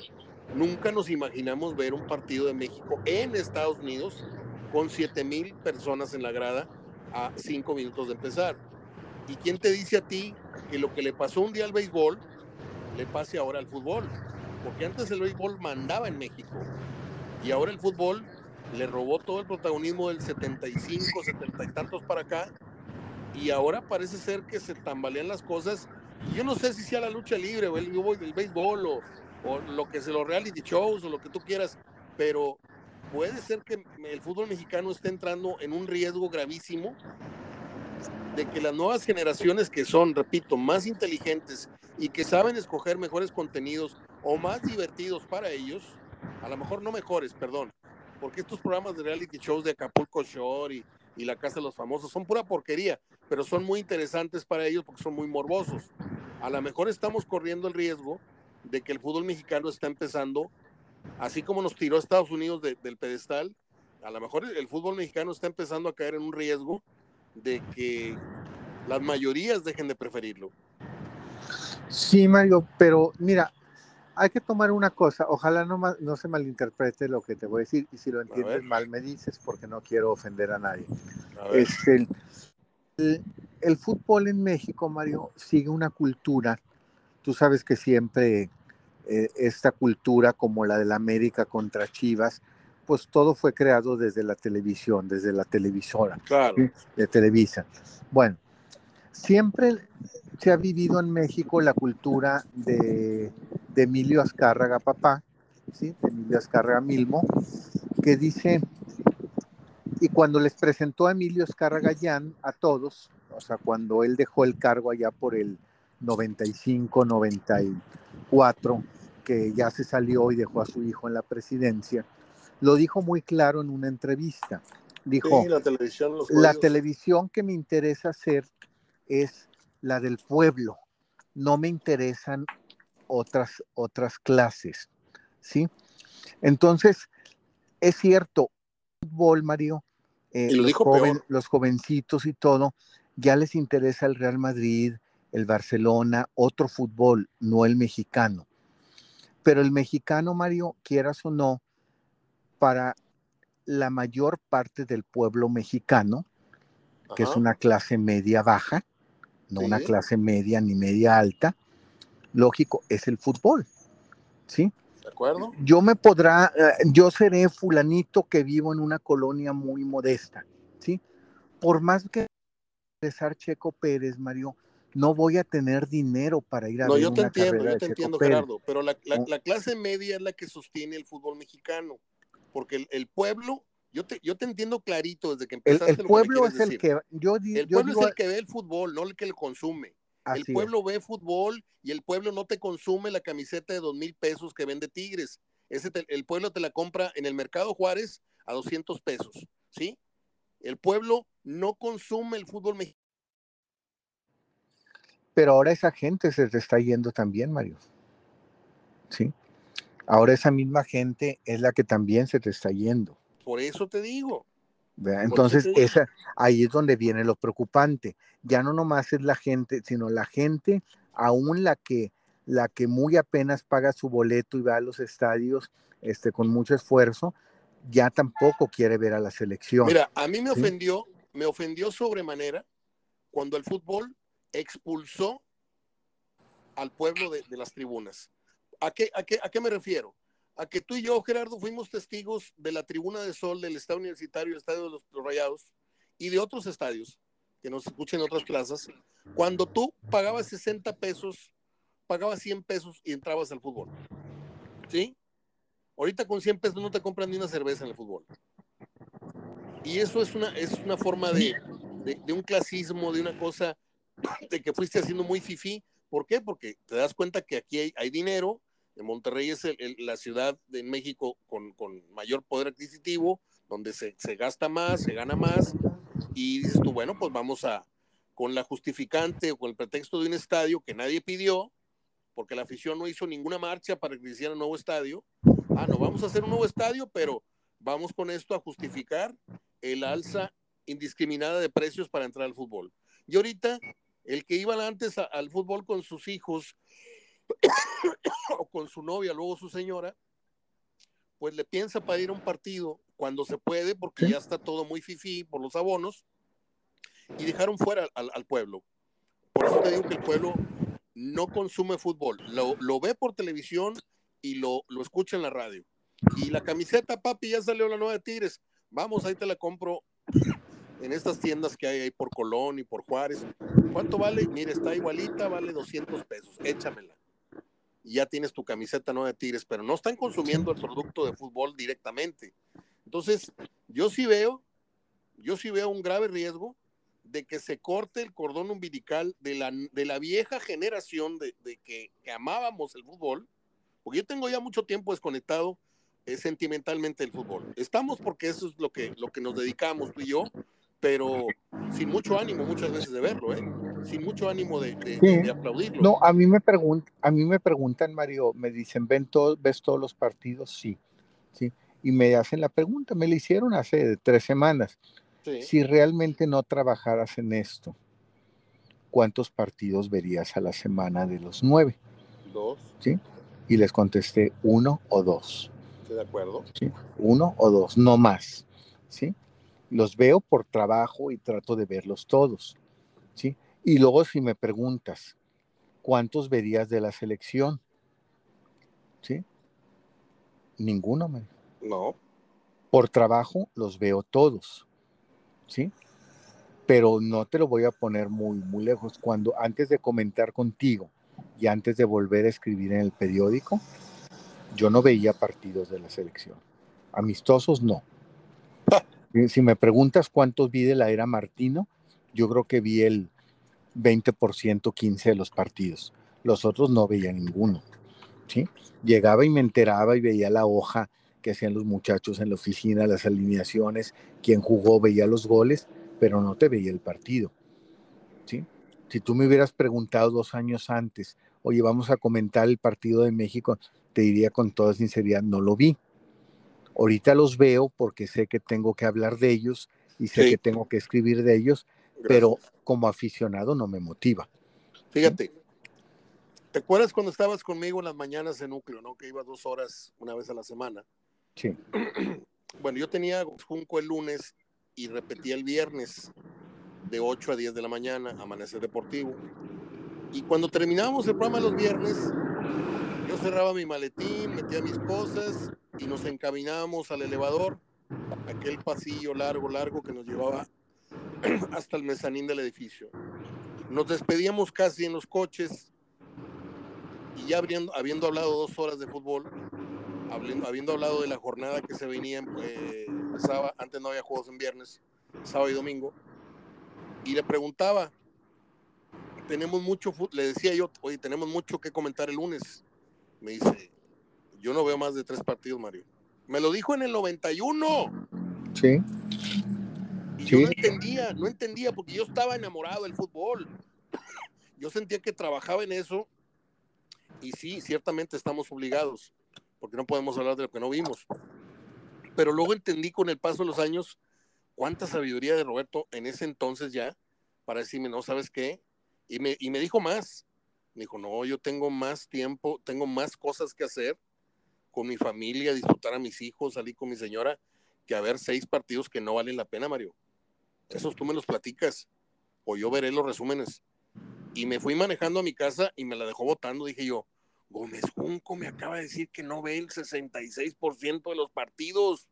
nunca nos imaginamos ver un partido de México en Estados Unidos con 7 mil personas en la grada a cinco minutos de empezar. ¿Y quién te dice a ti que lo que le pasó un día al béisbol le pase ahora al fútbol? Porque antes el béisbol mandaba en México y ahora el fútbol le robó todo el protagonismo del 75, 70 y tantos para acá y ahora parece ser que se tambalean las cosas. yo no sé si sea la lucha libre o el, el béisbol o, lo que sea, los reality shows o lo que tú quieras, pero puede ser que el fútbol mexicano esté entrando en un riesgo gravísimo de que las nuevas generaciones que son, repito, más inteligentes y que saben escoger mejores contenidos o más divertidos para ellos, a lo mejor no mejores, perdón, porque estos programas de reality shows de Acapulco Shore y, y La Casa de los Famosos son pura porquería, pero son muy interesantes para ellos porque son muy morbosos. A lo mejor estamos corriendo el riesgo de que el fútbol mexicano está empezando, así como nos tiró Estados Unidos del pedestal, a lo mejor el fútbol mexicano está empezando a caer en un riesgo de que las mayorías dejen de preferirlo. Sí, Mario, pero mira, hay que tomar una cosa, ojalá no, no se malinterprete lo que te voy a decir, y si lo entiendes mal me dices porque no quiero ofender a nadie. Este, el, fútbol en México, Mario, sigue una cultura, tú sabes que siempre eh, esta cultura como la de la América contra Chivas, pues todo fue creado desde la televisión, desde la televisora de Televisa. Bueno, siempre se ha vivido en México la cultura de, Emilio Azcárraga Papá, ¿sí? de Emilio Azcárraga Milmo, que dice, y cuando les presentó a Emilio Azcárraga Llán a todos, o sea, cuando él dejó el cargo allá por el 95, 94, que ya se salió y dejó a su hijo en la presidencia, lo dijo muy claro en una entrevista. Dijo, la, televisión, la televisión que me interesa hacer es la del pueblo, no me interesan otras, otras clases, ¿sí? Entonces, es cierto, fútbol, Mario, eh, los, los jovencitos y todo, ya les interesa el Real Madrid, el Barcelona, otro fútbol, no el mexicano. Pero el mexicano, Mario, quieras o no, para la mayor parte del pueblo mexicano, que es una clase media baja, no una clase media ni media alta, lógico, es el fútbol. ¿Sí? ¿De acuerdo? Yo me podrá, eh, yo seré fulanito que vivo en una colonia muy modesta, ¿sí? Por más que César Checo Pérez, Mario, no voy a tener dinero para ir a no, yo te entiendo, yo te entiendo, Gerardo, pero la, clase media es la que sostiene el fútbol mexicano, porque el, pueblo, yo te, yo te entiendo clarito desde que empezaste. El, pueblo es el que, yo, el pueblo es el que ve el fútbol, no el que lo consume. el pueblo ve fútbol y el pueblo no te consume la camiseta de dos mil pesos que vende Tigres. Ese el pueblo te la compra en el mercado Juárez a 200 pesos, ¿sí? El pueblo no consume el fútbol mexicano pero ahora esa gente se te está yendo también, Mario. ¿Sí? Ahora esa misma gente es la que también se te está yendo. Por eso te digo. Entonces, esa, ahí es donde viene lo preocupante. Ya no nomás es la gente, sino la gente, aún la que, la que muy apenas paga su boleto y va a los estadios este, con mucho esfuerzo, ya tampoco quiere ver a la selección. Mira, a mí me ofendió, me ofendió sobremanera cuando el fútbol expulsó al pueblo de, las tribunas. ¿A qué, a, qué, ¿A qué me refiero? A que tú y yo, Gerardo, fuimos testigos de la tribuna de sol del Estado Universitario, el Estadio de los, Rayados y de otros estadios que nos escuchen en otras plazas, cuando tú pagabas 60 pesos, pagabas 100 pesos y entrabas al fútbol. ¿Sí? Ahorita con 100 pesos no te compran ni una cerveza en el fútbol. Y eso es una, es una forma de, de un clasismo, de una cosa de que fuiste haciendo muy fifí. ¿Por qué? Porque te das cuenta que aquí hay, dinero, Monterrey es la ciudad de México con, mayor poder adquisitivo, donde se, gasta más, se gana más, y dices tú, bueno, pues vamos a, con la justificante o con el pretexto de un estadio que nadie pidió, porque la afición no hizo ninguna marcha para que hiciera un nuevo estadio. Ah, no, vamos a hacer un nuevo estadio, pero vamos con esto a justificar el alza indiscriminada de precios para entrar al fútbol. Y ahorita el que iba antes al fútbol con sus hijos [COUGHS] o con su novia, luego su señora, pues le piensa para ir a un partido cuando se puede, porque ya está todo muy fifí por los abonos, y dejaron fuera al, pueblo. Por eso te digo que el pueblo no consume fútbol, lo, ve por televisión y lo, lo, escucha en la radio. Y la camiseta, papi, ya salió la nueva de Tigres. Vamos, ahí te la compro [COUGHS] en estas tiendas que hay ahí por Colón y por Juárez. ¿Cuánto vale? Mire, está igualita, vale 200 pesos, échamela. Y ya tienes tu camiseta nueva de Tigres, pero no están consumiendo el producto de fútbol directamente. Entonces, yo sí veo, yo sí veo un grave riesgo de que se corte el cordón umbilical de la, de la vieja generación de, que, amábamos el fútbol, porque yo tengo ya mucho tiempo desconectado eh, sentimentalmente del fútbol. Estamos porque eso es lo que, lo que nos dedicamos tú y yo, pero sin mucho ánimo muchas veces de verlo, ¿eh? Sin mucho ánimo de, aplaudirlo. No, a mí me preguntan, a mí me preguntan, Mario, me dicen, ¿ven todo, ¿ves todos los partidos? Sí, sí. Y me hacen la pregunta, me la hicieron hace tres semanas. Si realmente no trabajaras en esto, ¿cuántos partidos verías a la semana de los nueve? Dos. ¿Sí? Y les contesté uno o dos. ¿Estoy de acuerdo? Sí, uno o dos, no más. ¿Sí? los veo por trabajo y trato de verlos todos, ¿sí? Y luego si me preguntas, ¿cuántos verías de la selección? ¿Sí? Ninguno, me. No. Por trabajo los veo todos, ¿sí? Pero no te lo voy a poner muy, muy lejos. Cuando antes de comentar contigo y antes de volver a escribir en el periódico, yo no veía partidos de la selección. Amistosos no [LAUGHS] si me preguntas cuántos vi de la era Martino, yo creo que vi el 20%, 15 de los partidos. Los otros no veía ninguno. ¿sí? Llegaba y me enteraba y veía la hoja que hacían los muchachos en la oficina, las alineaciones, quién jugó, veía los goles, pero no te veía el partido. ¿sí? Si tú me hubieras preguntado dos años antes, oye, vamos a comentar el partido de México, te diría con toda sinceridad, no lo vi. Ahorita los veo porque sé que tengo que hablar de ellos y sé que tengo que escribir de ellos, pero como aficionado no me motiva. Fíjate, ¿te acuerdas cuando estabas conmigo en las mañanas en núcleo, no? Que iba dos horas una vez a la semana. Sí. [CLEARS THROAT] bueno, yo tenía Junco el lunes y repetía el viernes de 8 a 10 de la mañana, Amanecer Deportivo. Y cuando terminábamos el programa los viernes, yo cerraba mi maletín, metía mis cosas y nos encaminábamos al elevador, aquel pasillo largo, largo que nos llevaba [CLEARS THROAT] hasta el mezanín del edificio. Nos despedíamos casi en los coches y ya habiendo, habiendo hablado dos horas de fútbol, habiendo, habiendo hablado de la jornada que se venía, eh, empezaba, antes no había juegos en viernes, sábado y domingo, y le preguntaba, tenemos mucho, le decía yo, oye, tenemos mucho que comentar el lunes. Me dice, yo no veo más de tres partidos, Mario. Me lo dijo en el 91. Sí. Yo no entendía, no entendía, porque yo estaba enamorado del fútbol. [COUGHS] Yo sentía que trabajaba en eso. Y sí, ciertamente estamos obligados, porque no podemos hablar de lo que no vimos. Pero luego entendí con el paso de los años cuánta sabiduría de Roberto en ese entonces ya, para decirme, no, ¿sabes qué? Y me, y me dijo más. Me dijo, no, yo tengo más tiempo, tengo más cosas que hacer con mi familia, disfrutar a mis hijos, salir con mi señora, que a ver seis partidos que no valen la pena, Mario. Esos tú me los platicas, o yo veré los resúmenes. Y me fui manejando a mi casa y me la dejó votando. Dije yo, Gómez Junco me acaba de decir que no ve el 66% de los partidos.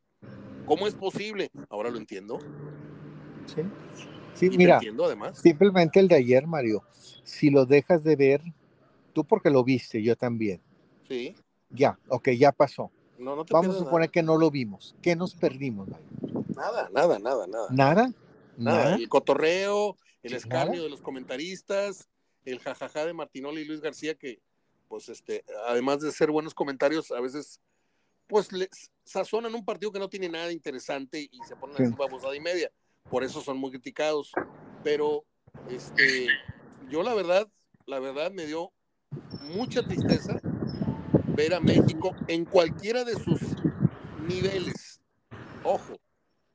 ¿Cómo es posible? Ahora lo entiendo. Sí. Sí, mira, simplemente el de ayer, Mario, si lo dejas de ver, tú porque lo viste, yo también. Sí. Ya, ok, ya pasó. Vamos a suponer que no lo vimos. ¿Qué nos perdimos, Mario? Nada, nada, nada, nada. ¿Nada? Nada. El cotorreo, el escarnio de los comentaristas, el jajaja de Martinoli y Luis García, que, pues, este, además de ser buenos comentarios, a veces, pues, les sazonan un partido que no tiene nada interesante y se ponen a decir babosada y media por eso son muy criticados. Pero este, yo la verdad, la verdad me dio mucha tristeza ver a México en cualquiera de sus niveles. Ojo,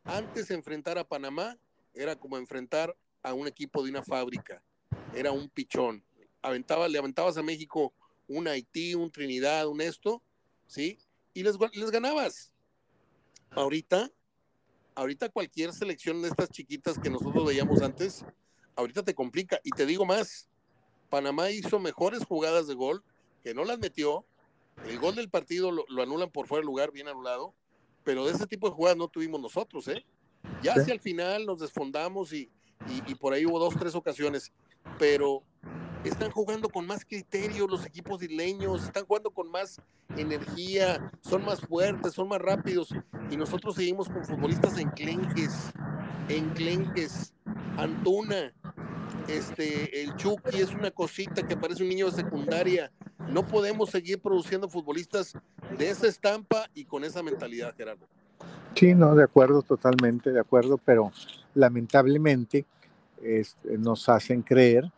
antes de enfrentar a Panamá era como enfrentar a un equipo de una fábrica. Era un pichón. Aventaba, le aventabas a México un Haití, un Trinidad, un esto, ¿sí? Y les, les ganabas. Ahorita ahorita cualquier selección de estas chiquitas que nosotros veíamos antes, ahorita te complica. Y te digo más, Panamá hizo mejores jugadas de gol, que no las metió. El gol del partido lo, anulan por fuera del lugar, bien anulado. Pero de ese tipo de jugadas no tuvimos nosotros, ¿eh? Ya hacia el final nos desfondamos y, y, y por ahí hubo dos, tres ocasiones. Pero están jugando con más criterio los equipos isleños, están jugando con más energía, son más fuertes, son más rápidos. Y nosotros seguimos con futbolistas enclenques, enclenques, Antuna, este, el Chucky es una cosita que parece un niño de secundaria. No podemos seguir produciendo futbolistas de esa estampa y con esa mentalidad, Gerardo. Sí, no, de acuerdo, totalmente de acuerdo, pero lamentablemente nos hacen creer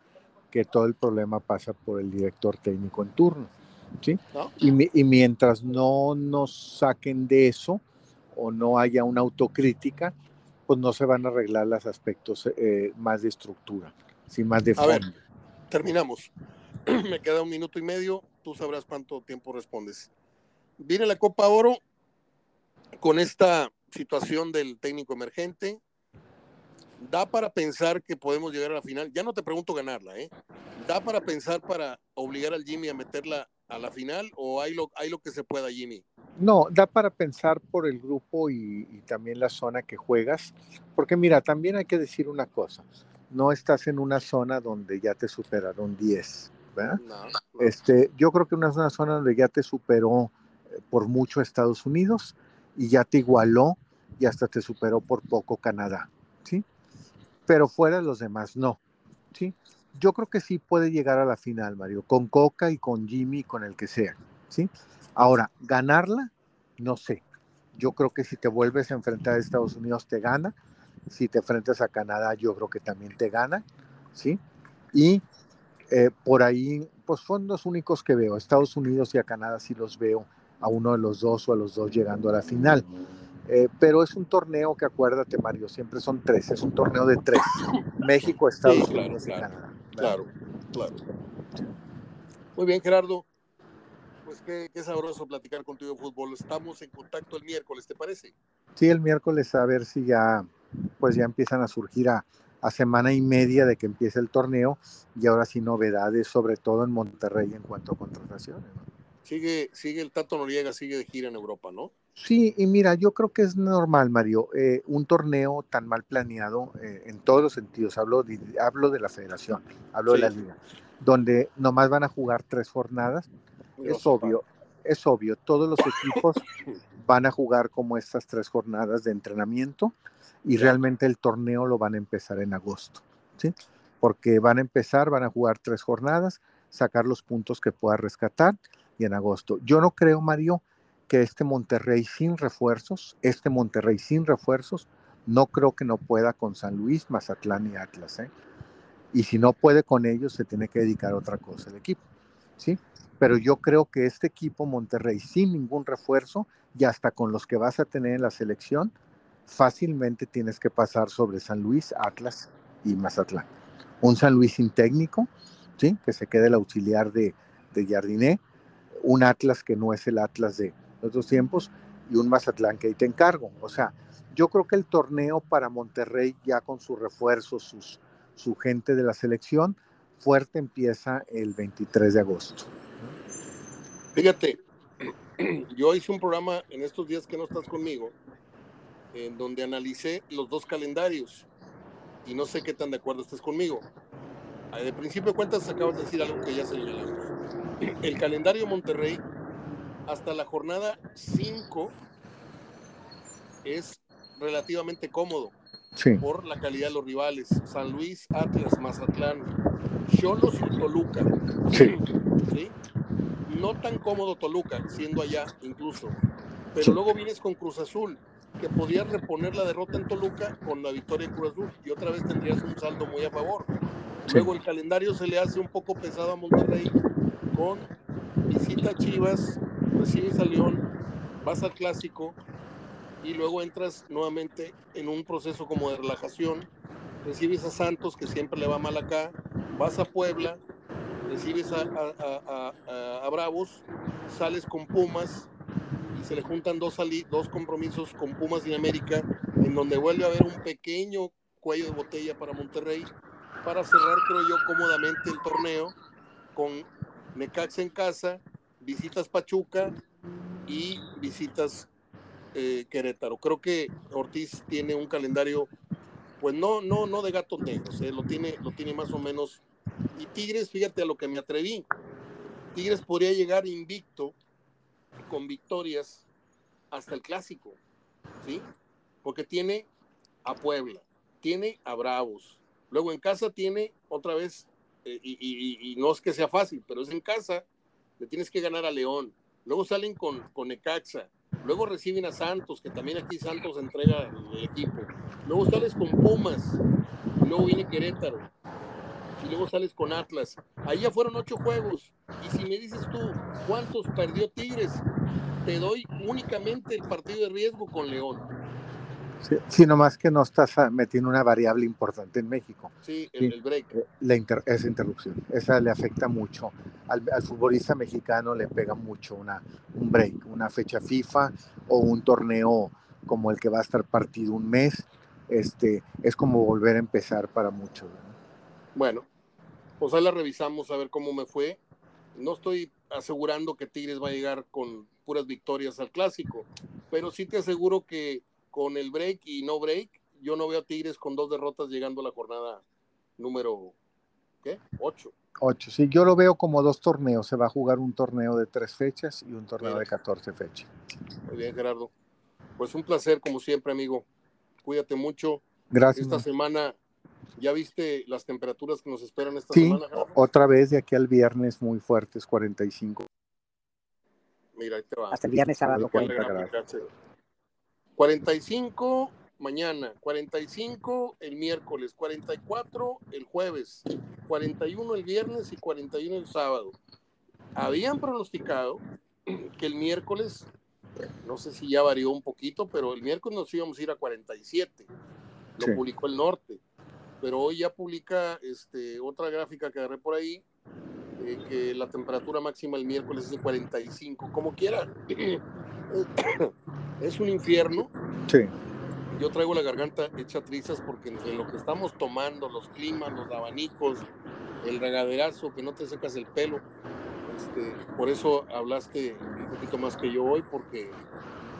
que todo el problema pasa por el director técnico en turno. ¿sí? Y, mientras no nos saquen de eso o no haya una autocrítica, pues no se van a arreglar los aspectos eh, más de estructura, ¿sí? más de fondo. terminamos. [CLEARS THROAT] Me queda un minuto y medio, tú sabrás cuánto tiempo respondes. Viene la Copa Oro con esta situación del técnico emergente, da para pensar que podemos llegar a la final. Ya no te pregunto ganarla, ¿eh? ¿Da para pensar para obligar al Jimmy a meterla a la final o hay lo, hay lo que se pueda, Jimmy? No, da para pensar por el grupo y, también la zona que juegas, porque mira, también hay que decir una cosa, no estás en una zona donde ya te superaron 10, ¿verdad? Este, yo creo que una, una zona donde ya te superó eh, por mucho Estados Unidos y ya te igualó y hasta te superó por poco Canadá, ¿sí? pero fuera los demás no. ¿sí? Yo creo que sí puede llegar a la final, Mario, con Coca y con Jimmy, con el que sea. ¿sí? Ahora, ganarla, no sé. Yo creo que si te vuelves a enfrentar a Estados Unidos, te gana. Si te enfrentas a Canadá, yo creo que también te gana. ¿sí? Y eh, por ahí, pues son los únicos que veo. Estados Unidos y a Canadá sí los veo a uno de los dos o a los dos llegando a la final. Eh, pero es un torneo que acuérdate, Mario, siempre son tres, es un torneo de tres. [LAUGHS] México, Estados Unidos y Canadá. Claro, claro. Muy bien, Gerardo. Pues qué, qué, sabroso platicar contigo de fútbol. Estamos en contacto el miércoles, ¿te parece? Sí, el miércoles a ver si ya, pues ya empiezan a surgir a, semana y media de que empiece el torneo y ahora sí novedades, sobre todo en Monterrey en cuanto a contrataciones. Sigue, sigue el Tato Noriega, sigue de gira en Europa, ¿no? Sí, y mira, yo creo que es normal, Mario, eh, un torneo tan mal planeado eh, en todos los sentidos, hablo de, hablo de la federación, hablo de la liga, donde nomás van a jugar tres jornadas, es obvio, es obvio, todos los equipos [COUGHS] van a jugar como estas tres jornadas de entrenamiento y realmente el torneo lo van a empezar en agosto, ¿sí? Porque van a empezar, van a jugar tres jornadas, sacar los puntos que pueda rescatar en agosto. Yo no creo, Mario, que este Monterrey sin refuerzos, este Monterrey sin refuerzos, no creo que no pueda con San Luis, Mazatlán y Atlas. ¿eh? Y si no puede con ellos, se tiene que dedicar a otra cosa el equipo. ¿sí? Pero yo creo que este equipo Monterrey sin ningún refuerzo y hasta con los que vas a tener en la selección, fácilmente tienes que pasar sobre San Luis, Atlas y Mazatlán. Un San Luis sin técnico, ¿sí? que se quede el auxiliar de, de Jardiné, un Atlas que no es el Atlas de, otros tiempos, y un Mazatlán que ahí te encargo. O sea, yo creo que el torneo para Monterrey, ya con sus refuerzos, sus, su gente de la selección, fuerte empieza el 23 de agosto. Fíjate, [CLEARS THROAT] yo hice un programa en estos días que no estás conmigo, en donde analicé los dos calendarios y no sé qué tan de acuerdo estés conmigo. De principio de cuentas acabas de decir algo que ya señalamos. El calendario Monterrey hasta la jornada 5 es relativamente cómodo por la calidad de los rivales. San Luis, Atlas, Mazatlán, Cholos y Toluca. Sí. No tan cómodo Toluca, siendo allá incluso. Pero luego vienes con Cruz Azul, que podías reponer la derrota en Toluca con la victoria en Cruz Azul y otra vez tendrías un saldo muy a favor. Luego el calendario se le hace un poco pesado a Monterrey con visita a Chivas, recibes a León, vas al clásico y luego entras nuevamente en un proceso como de relajación, recibes a Santos, que siempre le va mal acá, vas a Puebla, recibes a, a, Bravos, sales con Pumas y se le juntan dos, dos compromisos con Pumas y América, en donde vuelve a haber un pequeño cuello de botella para Monterrey, para cerrar, creo yo, cómodamente el torneo con Necaxa en casa, visitas Pachuca y visitas eh, Querétaro. Creo que Ortiz tiene un calendario, pues no, no, no de gatos negros, eh, lo, tiene, lo tiene más o menos. Y Tigres, fíjate a lo que me atreví. Tigres podría llegar invicto con victorias hasta el clásico, ¿sí? Porque tiene a Puebla, tiene a Bravos, luego en casa tiene otra vez, eh, y, no es que sea fácil, pero es en casa, le tienes que ganar a León, luego salen con, con Necaxa, luego reciben a Santos, que también aquí Santos entrega el equipo, luego sales con Pumas, luego viene Querétaro, y luego sales con Atlas. Ahí ya fueron ocho juegos. Y si me dices tú, ¿cuántos perdió Tigres? Te doy únicamente el partido de riesgo con León. Sí, nomás que no estás metiendo una variable importante en México. Sí, el, break. Eh, la esa interrupción, esa le afecta mucho. Al, futbolista mexicano le pega mucho una, un break, una fecha FIFA o un torneo como el que va a estar partido un mes. Este, es como volver a empezar para muchos. Bueno, pues ahí la revisamos a ver cómo me fue. No estoy asegurando que Tigres va a llegar con puras victorias al clásico, pero sí te aseguro que con el break y no break, yo no veo a Tigres con dos derrotas llegando a la jornada número, ¿qué? Ocho. Ocho, sí, yo lo veo como dos torneos. Se va a jugar un torneo de tres fechas y un torneo de 14 fechas. Muy bien, Gerardo. Pues un placer, como siempre, amigo. Cuídate mucho. Gracias. Esta semana, ¿ya viste las temperaturas que nos esperan esta semana? Sí, otra vez de aquí al viernes muy fuertes, 45. Mira, ahí te va. Hasta el viernes sábado. 45 mañana, 45 el miércoles, 44 el jueves, 41 el viernes y 41 el sábado. Habían pronosticado que el miércoles, no sé si ya varió un poquito, pero el miércoles nos íbamos a ir a 47. Lo publicó el norte. Pero hoy ya publica este, otra gráfica que agarré por ahí, eh, que la temperatura máxima el miércoles es de 45. Como quiera. [CLEARS THROAT] es un infierno. Sí. Yo traigo la garganta hecha trizas porque entre lo que estamos tomando, los climas, los abanicos, el regaderazo, que no te secas el pelo, este, por eso hablaste un poquito más que yo hoy, porque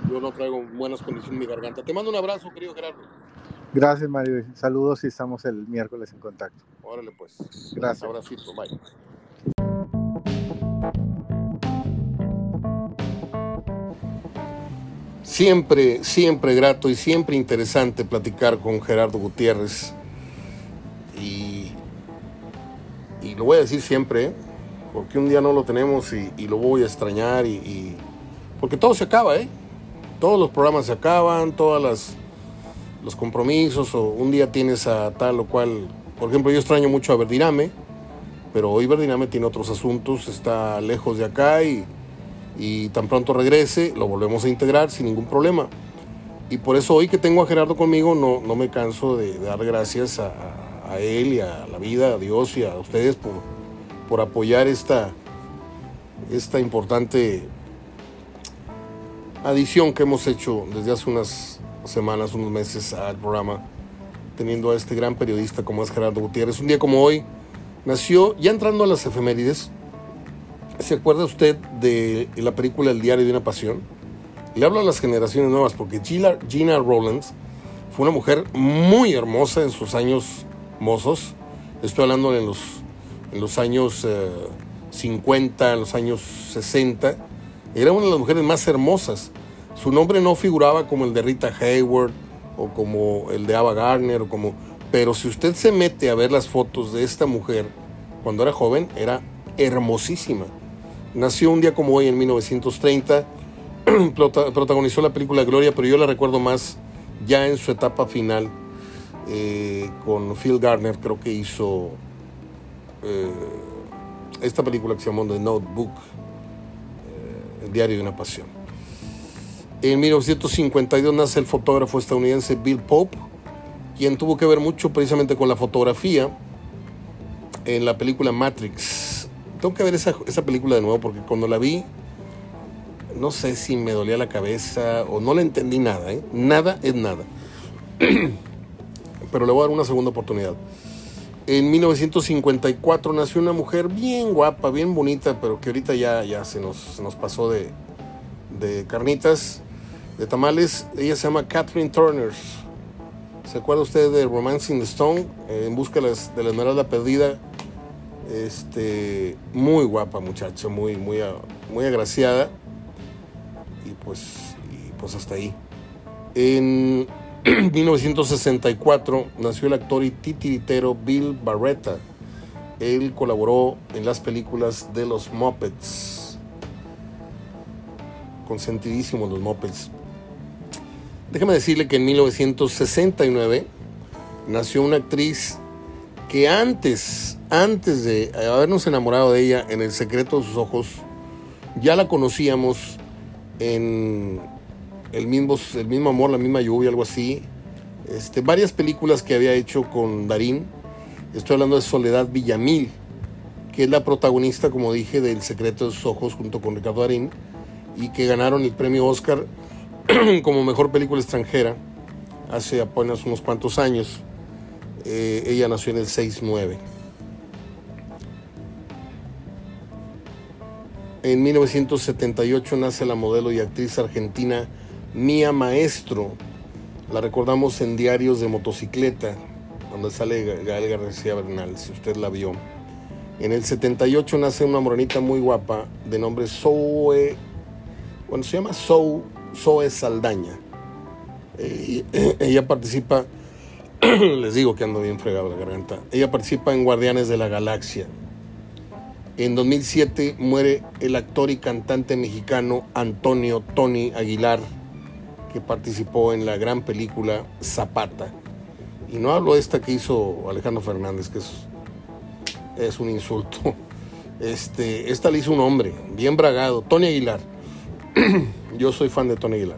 yo no traigo buenas condiciones en mi garganta. Te mando un abrazo, querido Gerardo. Gracias, Mario. Saludos y estamos el miércoles en contacto. Órale, pues. Gracias. Un abracito, bye. Siempre, siempre grato y siempre interesante platicar con Gerardo Gutiérrez. Y, y lo voy a decir siempre, ¿eh? porque un día no lo tenemos y, lo voy a extrañar. Y, y, porque todo se acaba, ¿eh? Todos los programas se acaban, todas las los compromisos o un día tienes a tal o cual. Por ejemplo, yo extraño mucho a Verdiname, pero hoy Verdiname tiene otros asuntos, está lejos de acá y, y tan pronto regrese lo volvemos a integrar sin ningún problema. Y por eso hoy que tengo a Gerardo conmigo no, no me canso de, dar gracias a, a, él y a la vida, a Dios y a ustedes por, por apoyar esta, esta importante adición que hemos hecho desde hace unas semanas, unos meses al programa, teniendo a este gran periodista como es Gerardo Gutiérrez. Un día como hoy nació, ya entrando a las efemérides, ¿se acuerda usted de la película El diario de una pasión? Le hablo a las generaciones nuevas porque Gina, Gina Rowlands fue una mujer muy hermosa en sus años mozos. Estoy hablando en los, en los años eh, 50, en los años 60. Era una de las mujeres más hermosas. Su nombre no figuraba como el de Rita Hayward o como el de Ava Gardner o como pero si usted se mete a ver las fotos de esta mujer cuando era joven era hermosísima. Nació un día como hoy en 1930, [CLEARS THROAT] protagonizó la película Gloria, pero yo la recuerdo más ya en su etapa final eh, con Phil Gardner, creo que hizo eh, esta película que se llamó The Notebook, eh, El diario de una pasión. En 1952 nace el fotógrafo estadounidense Bill Pope, quien tuvo que ver mucho precisamente con la fotografía en la película Matrix. Tengo que ver esa, esa, película de nuevo porque cuando la vi, no sé si me dolía la cabeza o no le entendí nada, ¿eh? Nada es nada. [CLEARS THROAT] Pero le voy a dar una segunda oportunidad. En 1954 nació una mujer bien guapa, bien bonita, pero que ahorita ya, ya se, nos, se nos pasó de, de carnitas, de tamales. Ella se llama Catherine Turner. ¿Se acuerda usted de Romancing the Stone? Eh, en busca de, la esmeralda perdida. Este, muy guapa muchacha, muy, muy, muy agraciada. Y pues, y pues hasta ahí. En [CLEARS THROAT] 1964 nació el actor y titiritero Bill Barretta. Él colaboró en las películas de los Muppets. Consentidísimos los Muppets. Déjame decirle que en 1969 nació una actriz que antes, antes de habernos enamorado de ella en El secreto de sus ojos, ya la conocíamos en el mismo, el mismo amor, la misma lluvia, algo así. Este, varias películas que había hecho con Darín. Estoy hablando de Soledad Villamil, que es la protagonista, como dije, del Secreto de sus Ojos junto con Ricardo Darín, y que ganaron el premio Oscar [CLEARS THROAT] como mejor película extranjera hace apenas unos cuantos años. Eh, ella nació en el 6-9. En 1978 nace la modelo y actriz argentina Mía Maestro. La recordamos en Diarios de Motocicleta, donde sale Gael García Bernal, si usted la vio. En el 78 nace una morenita muy guapa de nombre Zoe, bueno, se llama Zoe, Zoe Saldaña. Eh, [CLEARS THROAT] ella participa, [CLEARS THROAT] les digo que ando bien fregado la garganta, ella participa en Guardianes de la Galaxia. En 2007 muere el actor y cantante mexicano Antonio Tony Aguilar, que participó en la gran película Zapata. Y no hablo de esta que hizo Alejandro Fernández, que es, un insulto. [LAUGHS] Este, esta le hizo un hombre, bien bragado, Tony Aguilar. [CLEARS THROAT] Yo soy fan de Tony Aguilar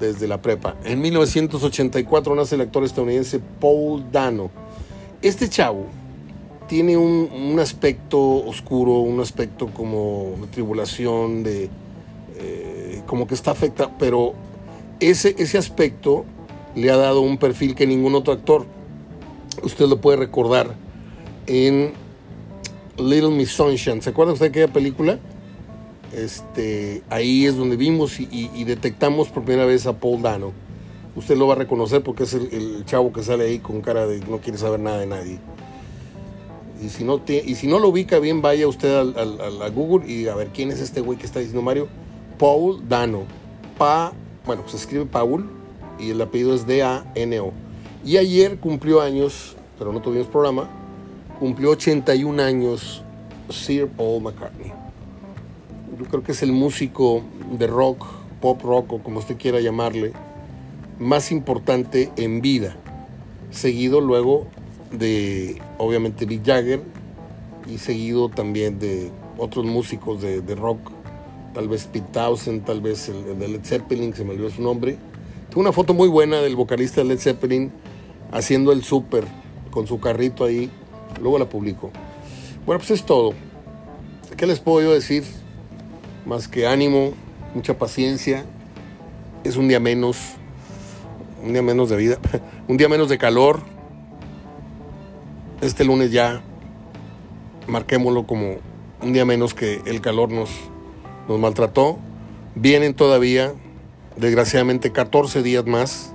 desde la prepa. En 1984 nace el actor estadounidense Paul Dano. Este chavo tiene un, aspecto oscuro, un aspecto como de tribulación, de eh, como que está afectado, pero ese, ese aspecto le ha dado un perfil que ningún otro actor. Usted lo puede recordar en Little Miss Sunshine. ¿Se acuerda usted de aquella película? Este, ahí es donde vimos y, detectamos por primera vez a Paul Dano. Usted lo va a reconocer porque es el, chavo que sale ahí con cara de no quiere saber nada de nadie. Y si no, y si no lo ubica bien, vaya usted a Google y a ver quién es este güey que está diciendo Mario. Paul Dano. Pa, bueno, se escribe Paul y el apellido es D-A-N-O. Y ayer cumplió años, pero no tuvimos programa, cumplió 81 años Sir Paul McCartney yo creo que es el músico de rock, pop rock o como usted quiera llamarle, más importante en vida, seguido luego de obviamente Mick Jagger y seguido también de otros músicos de, rock, tal vez Pete Townsend, tal vez el, de Led Zeppelin, se me olvidó su nombre. Tengo una foto muy buena del vocalista de Led Zeppelin haciendo el súper con su carrito ahí, luego la publico. Bueno, pues es todo. ¿Qué les puedo yo decir? más que ánimo, mucha paciencia. Es un día menos, un día menos de vida, [LAUGHS] un día menos de calor. Este lunes ya, marquémoslo como un día menos que el calor nos, nos maltrató. Vienen todavía, desgraciadamente, 14 días más,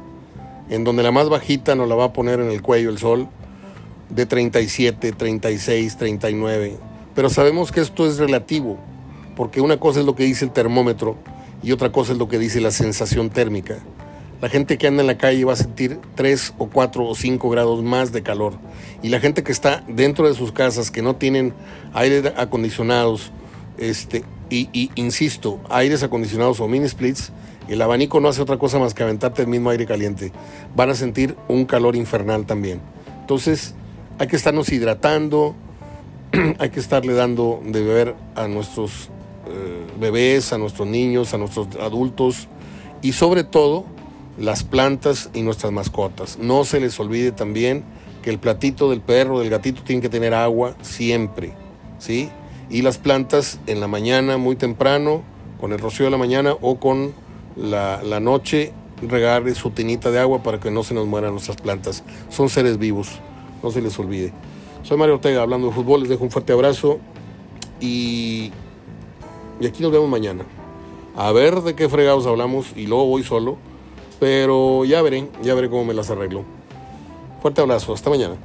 en donde la más bajita nos la va a poner en el cuello el sol, de 37, 36, 39. Pero sabemos que esto es relativo porque una cosa es lo que dice el termómetro y otra cosa es lo que dice la sensación térmica. La gente que anda en la calle va a sentir 3 o 4 o 5 grados más de calor. Y la gente que está dentro de sus casas, que no tienen aire acondicionados, este, y, insisto, aires acondicionados o mini splits, el abanico no hace otra cosa más que aventarte el mismo aire caliente. Van a sentir un calor infernal también. Entonces, hay que estarnos hidratando, [CLEARS THROAT] hay que estarle dando de beber a nuestros eh, bebés, a nuestros niños, a nuestros adultos y sobre todo las plantas y nuestras mascotas. No se les olvide también que el platito del perro, del gatito, tiene que tener agua siempre, ¿sí? Y las plantas en la mañana, muy temprano, con el rocío de la mañana o con la, la noche, regar su tinita de agua para que no se nos mueran nuestras plantas. Son seres vivos, no se les olvide. Soy Mario Ortega, hablando de fútbol, les dejo un fuerte abrazo y y aquí nos vemos mañana. A ver de qué fregados hablamos y luego voy solo. Pero ya veré, ya veré cómo me las arreglo. Fuerte abrazo, hasta mañana.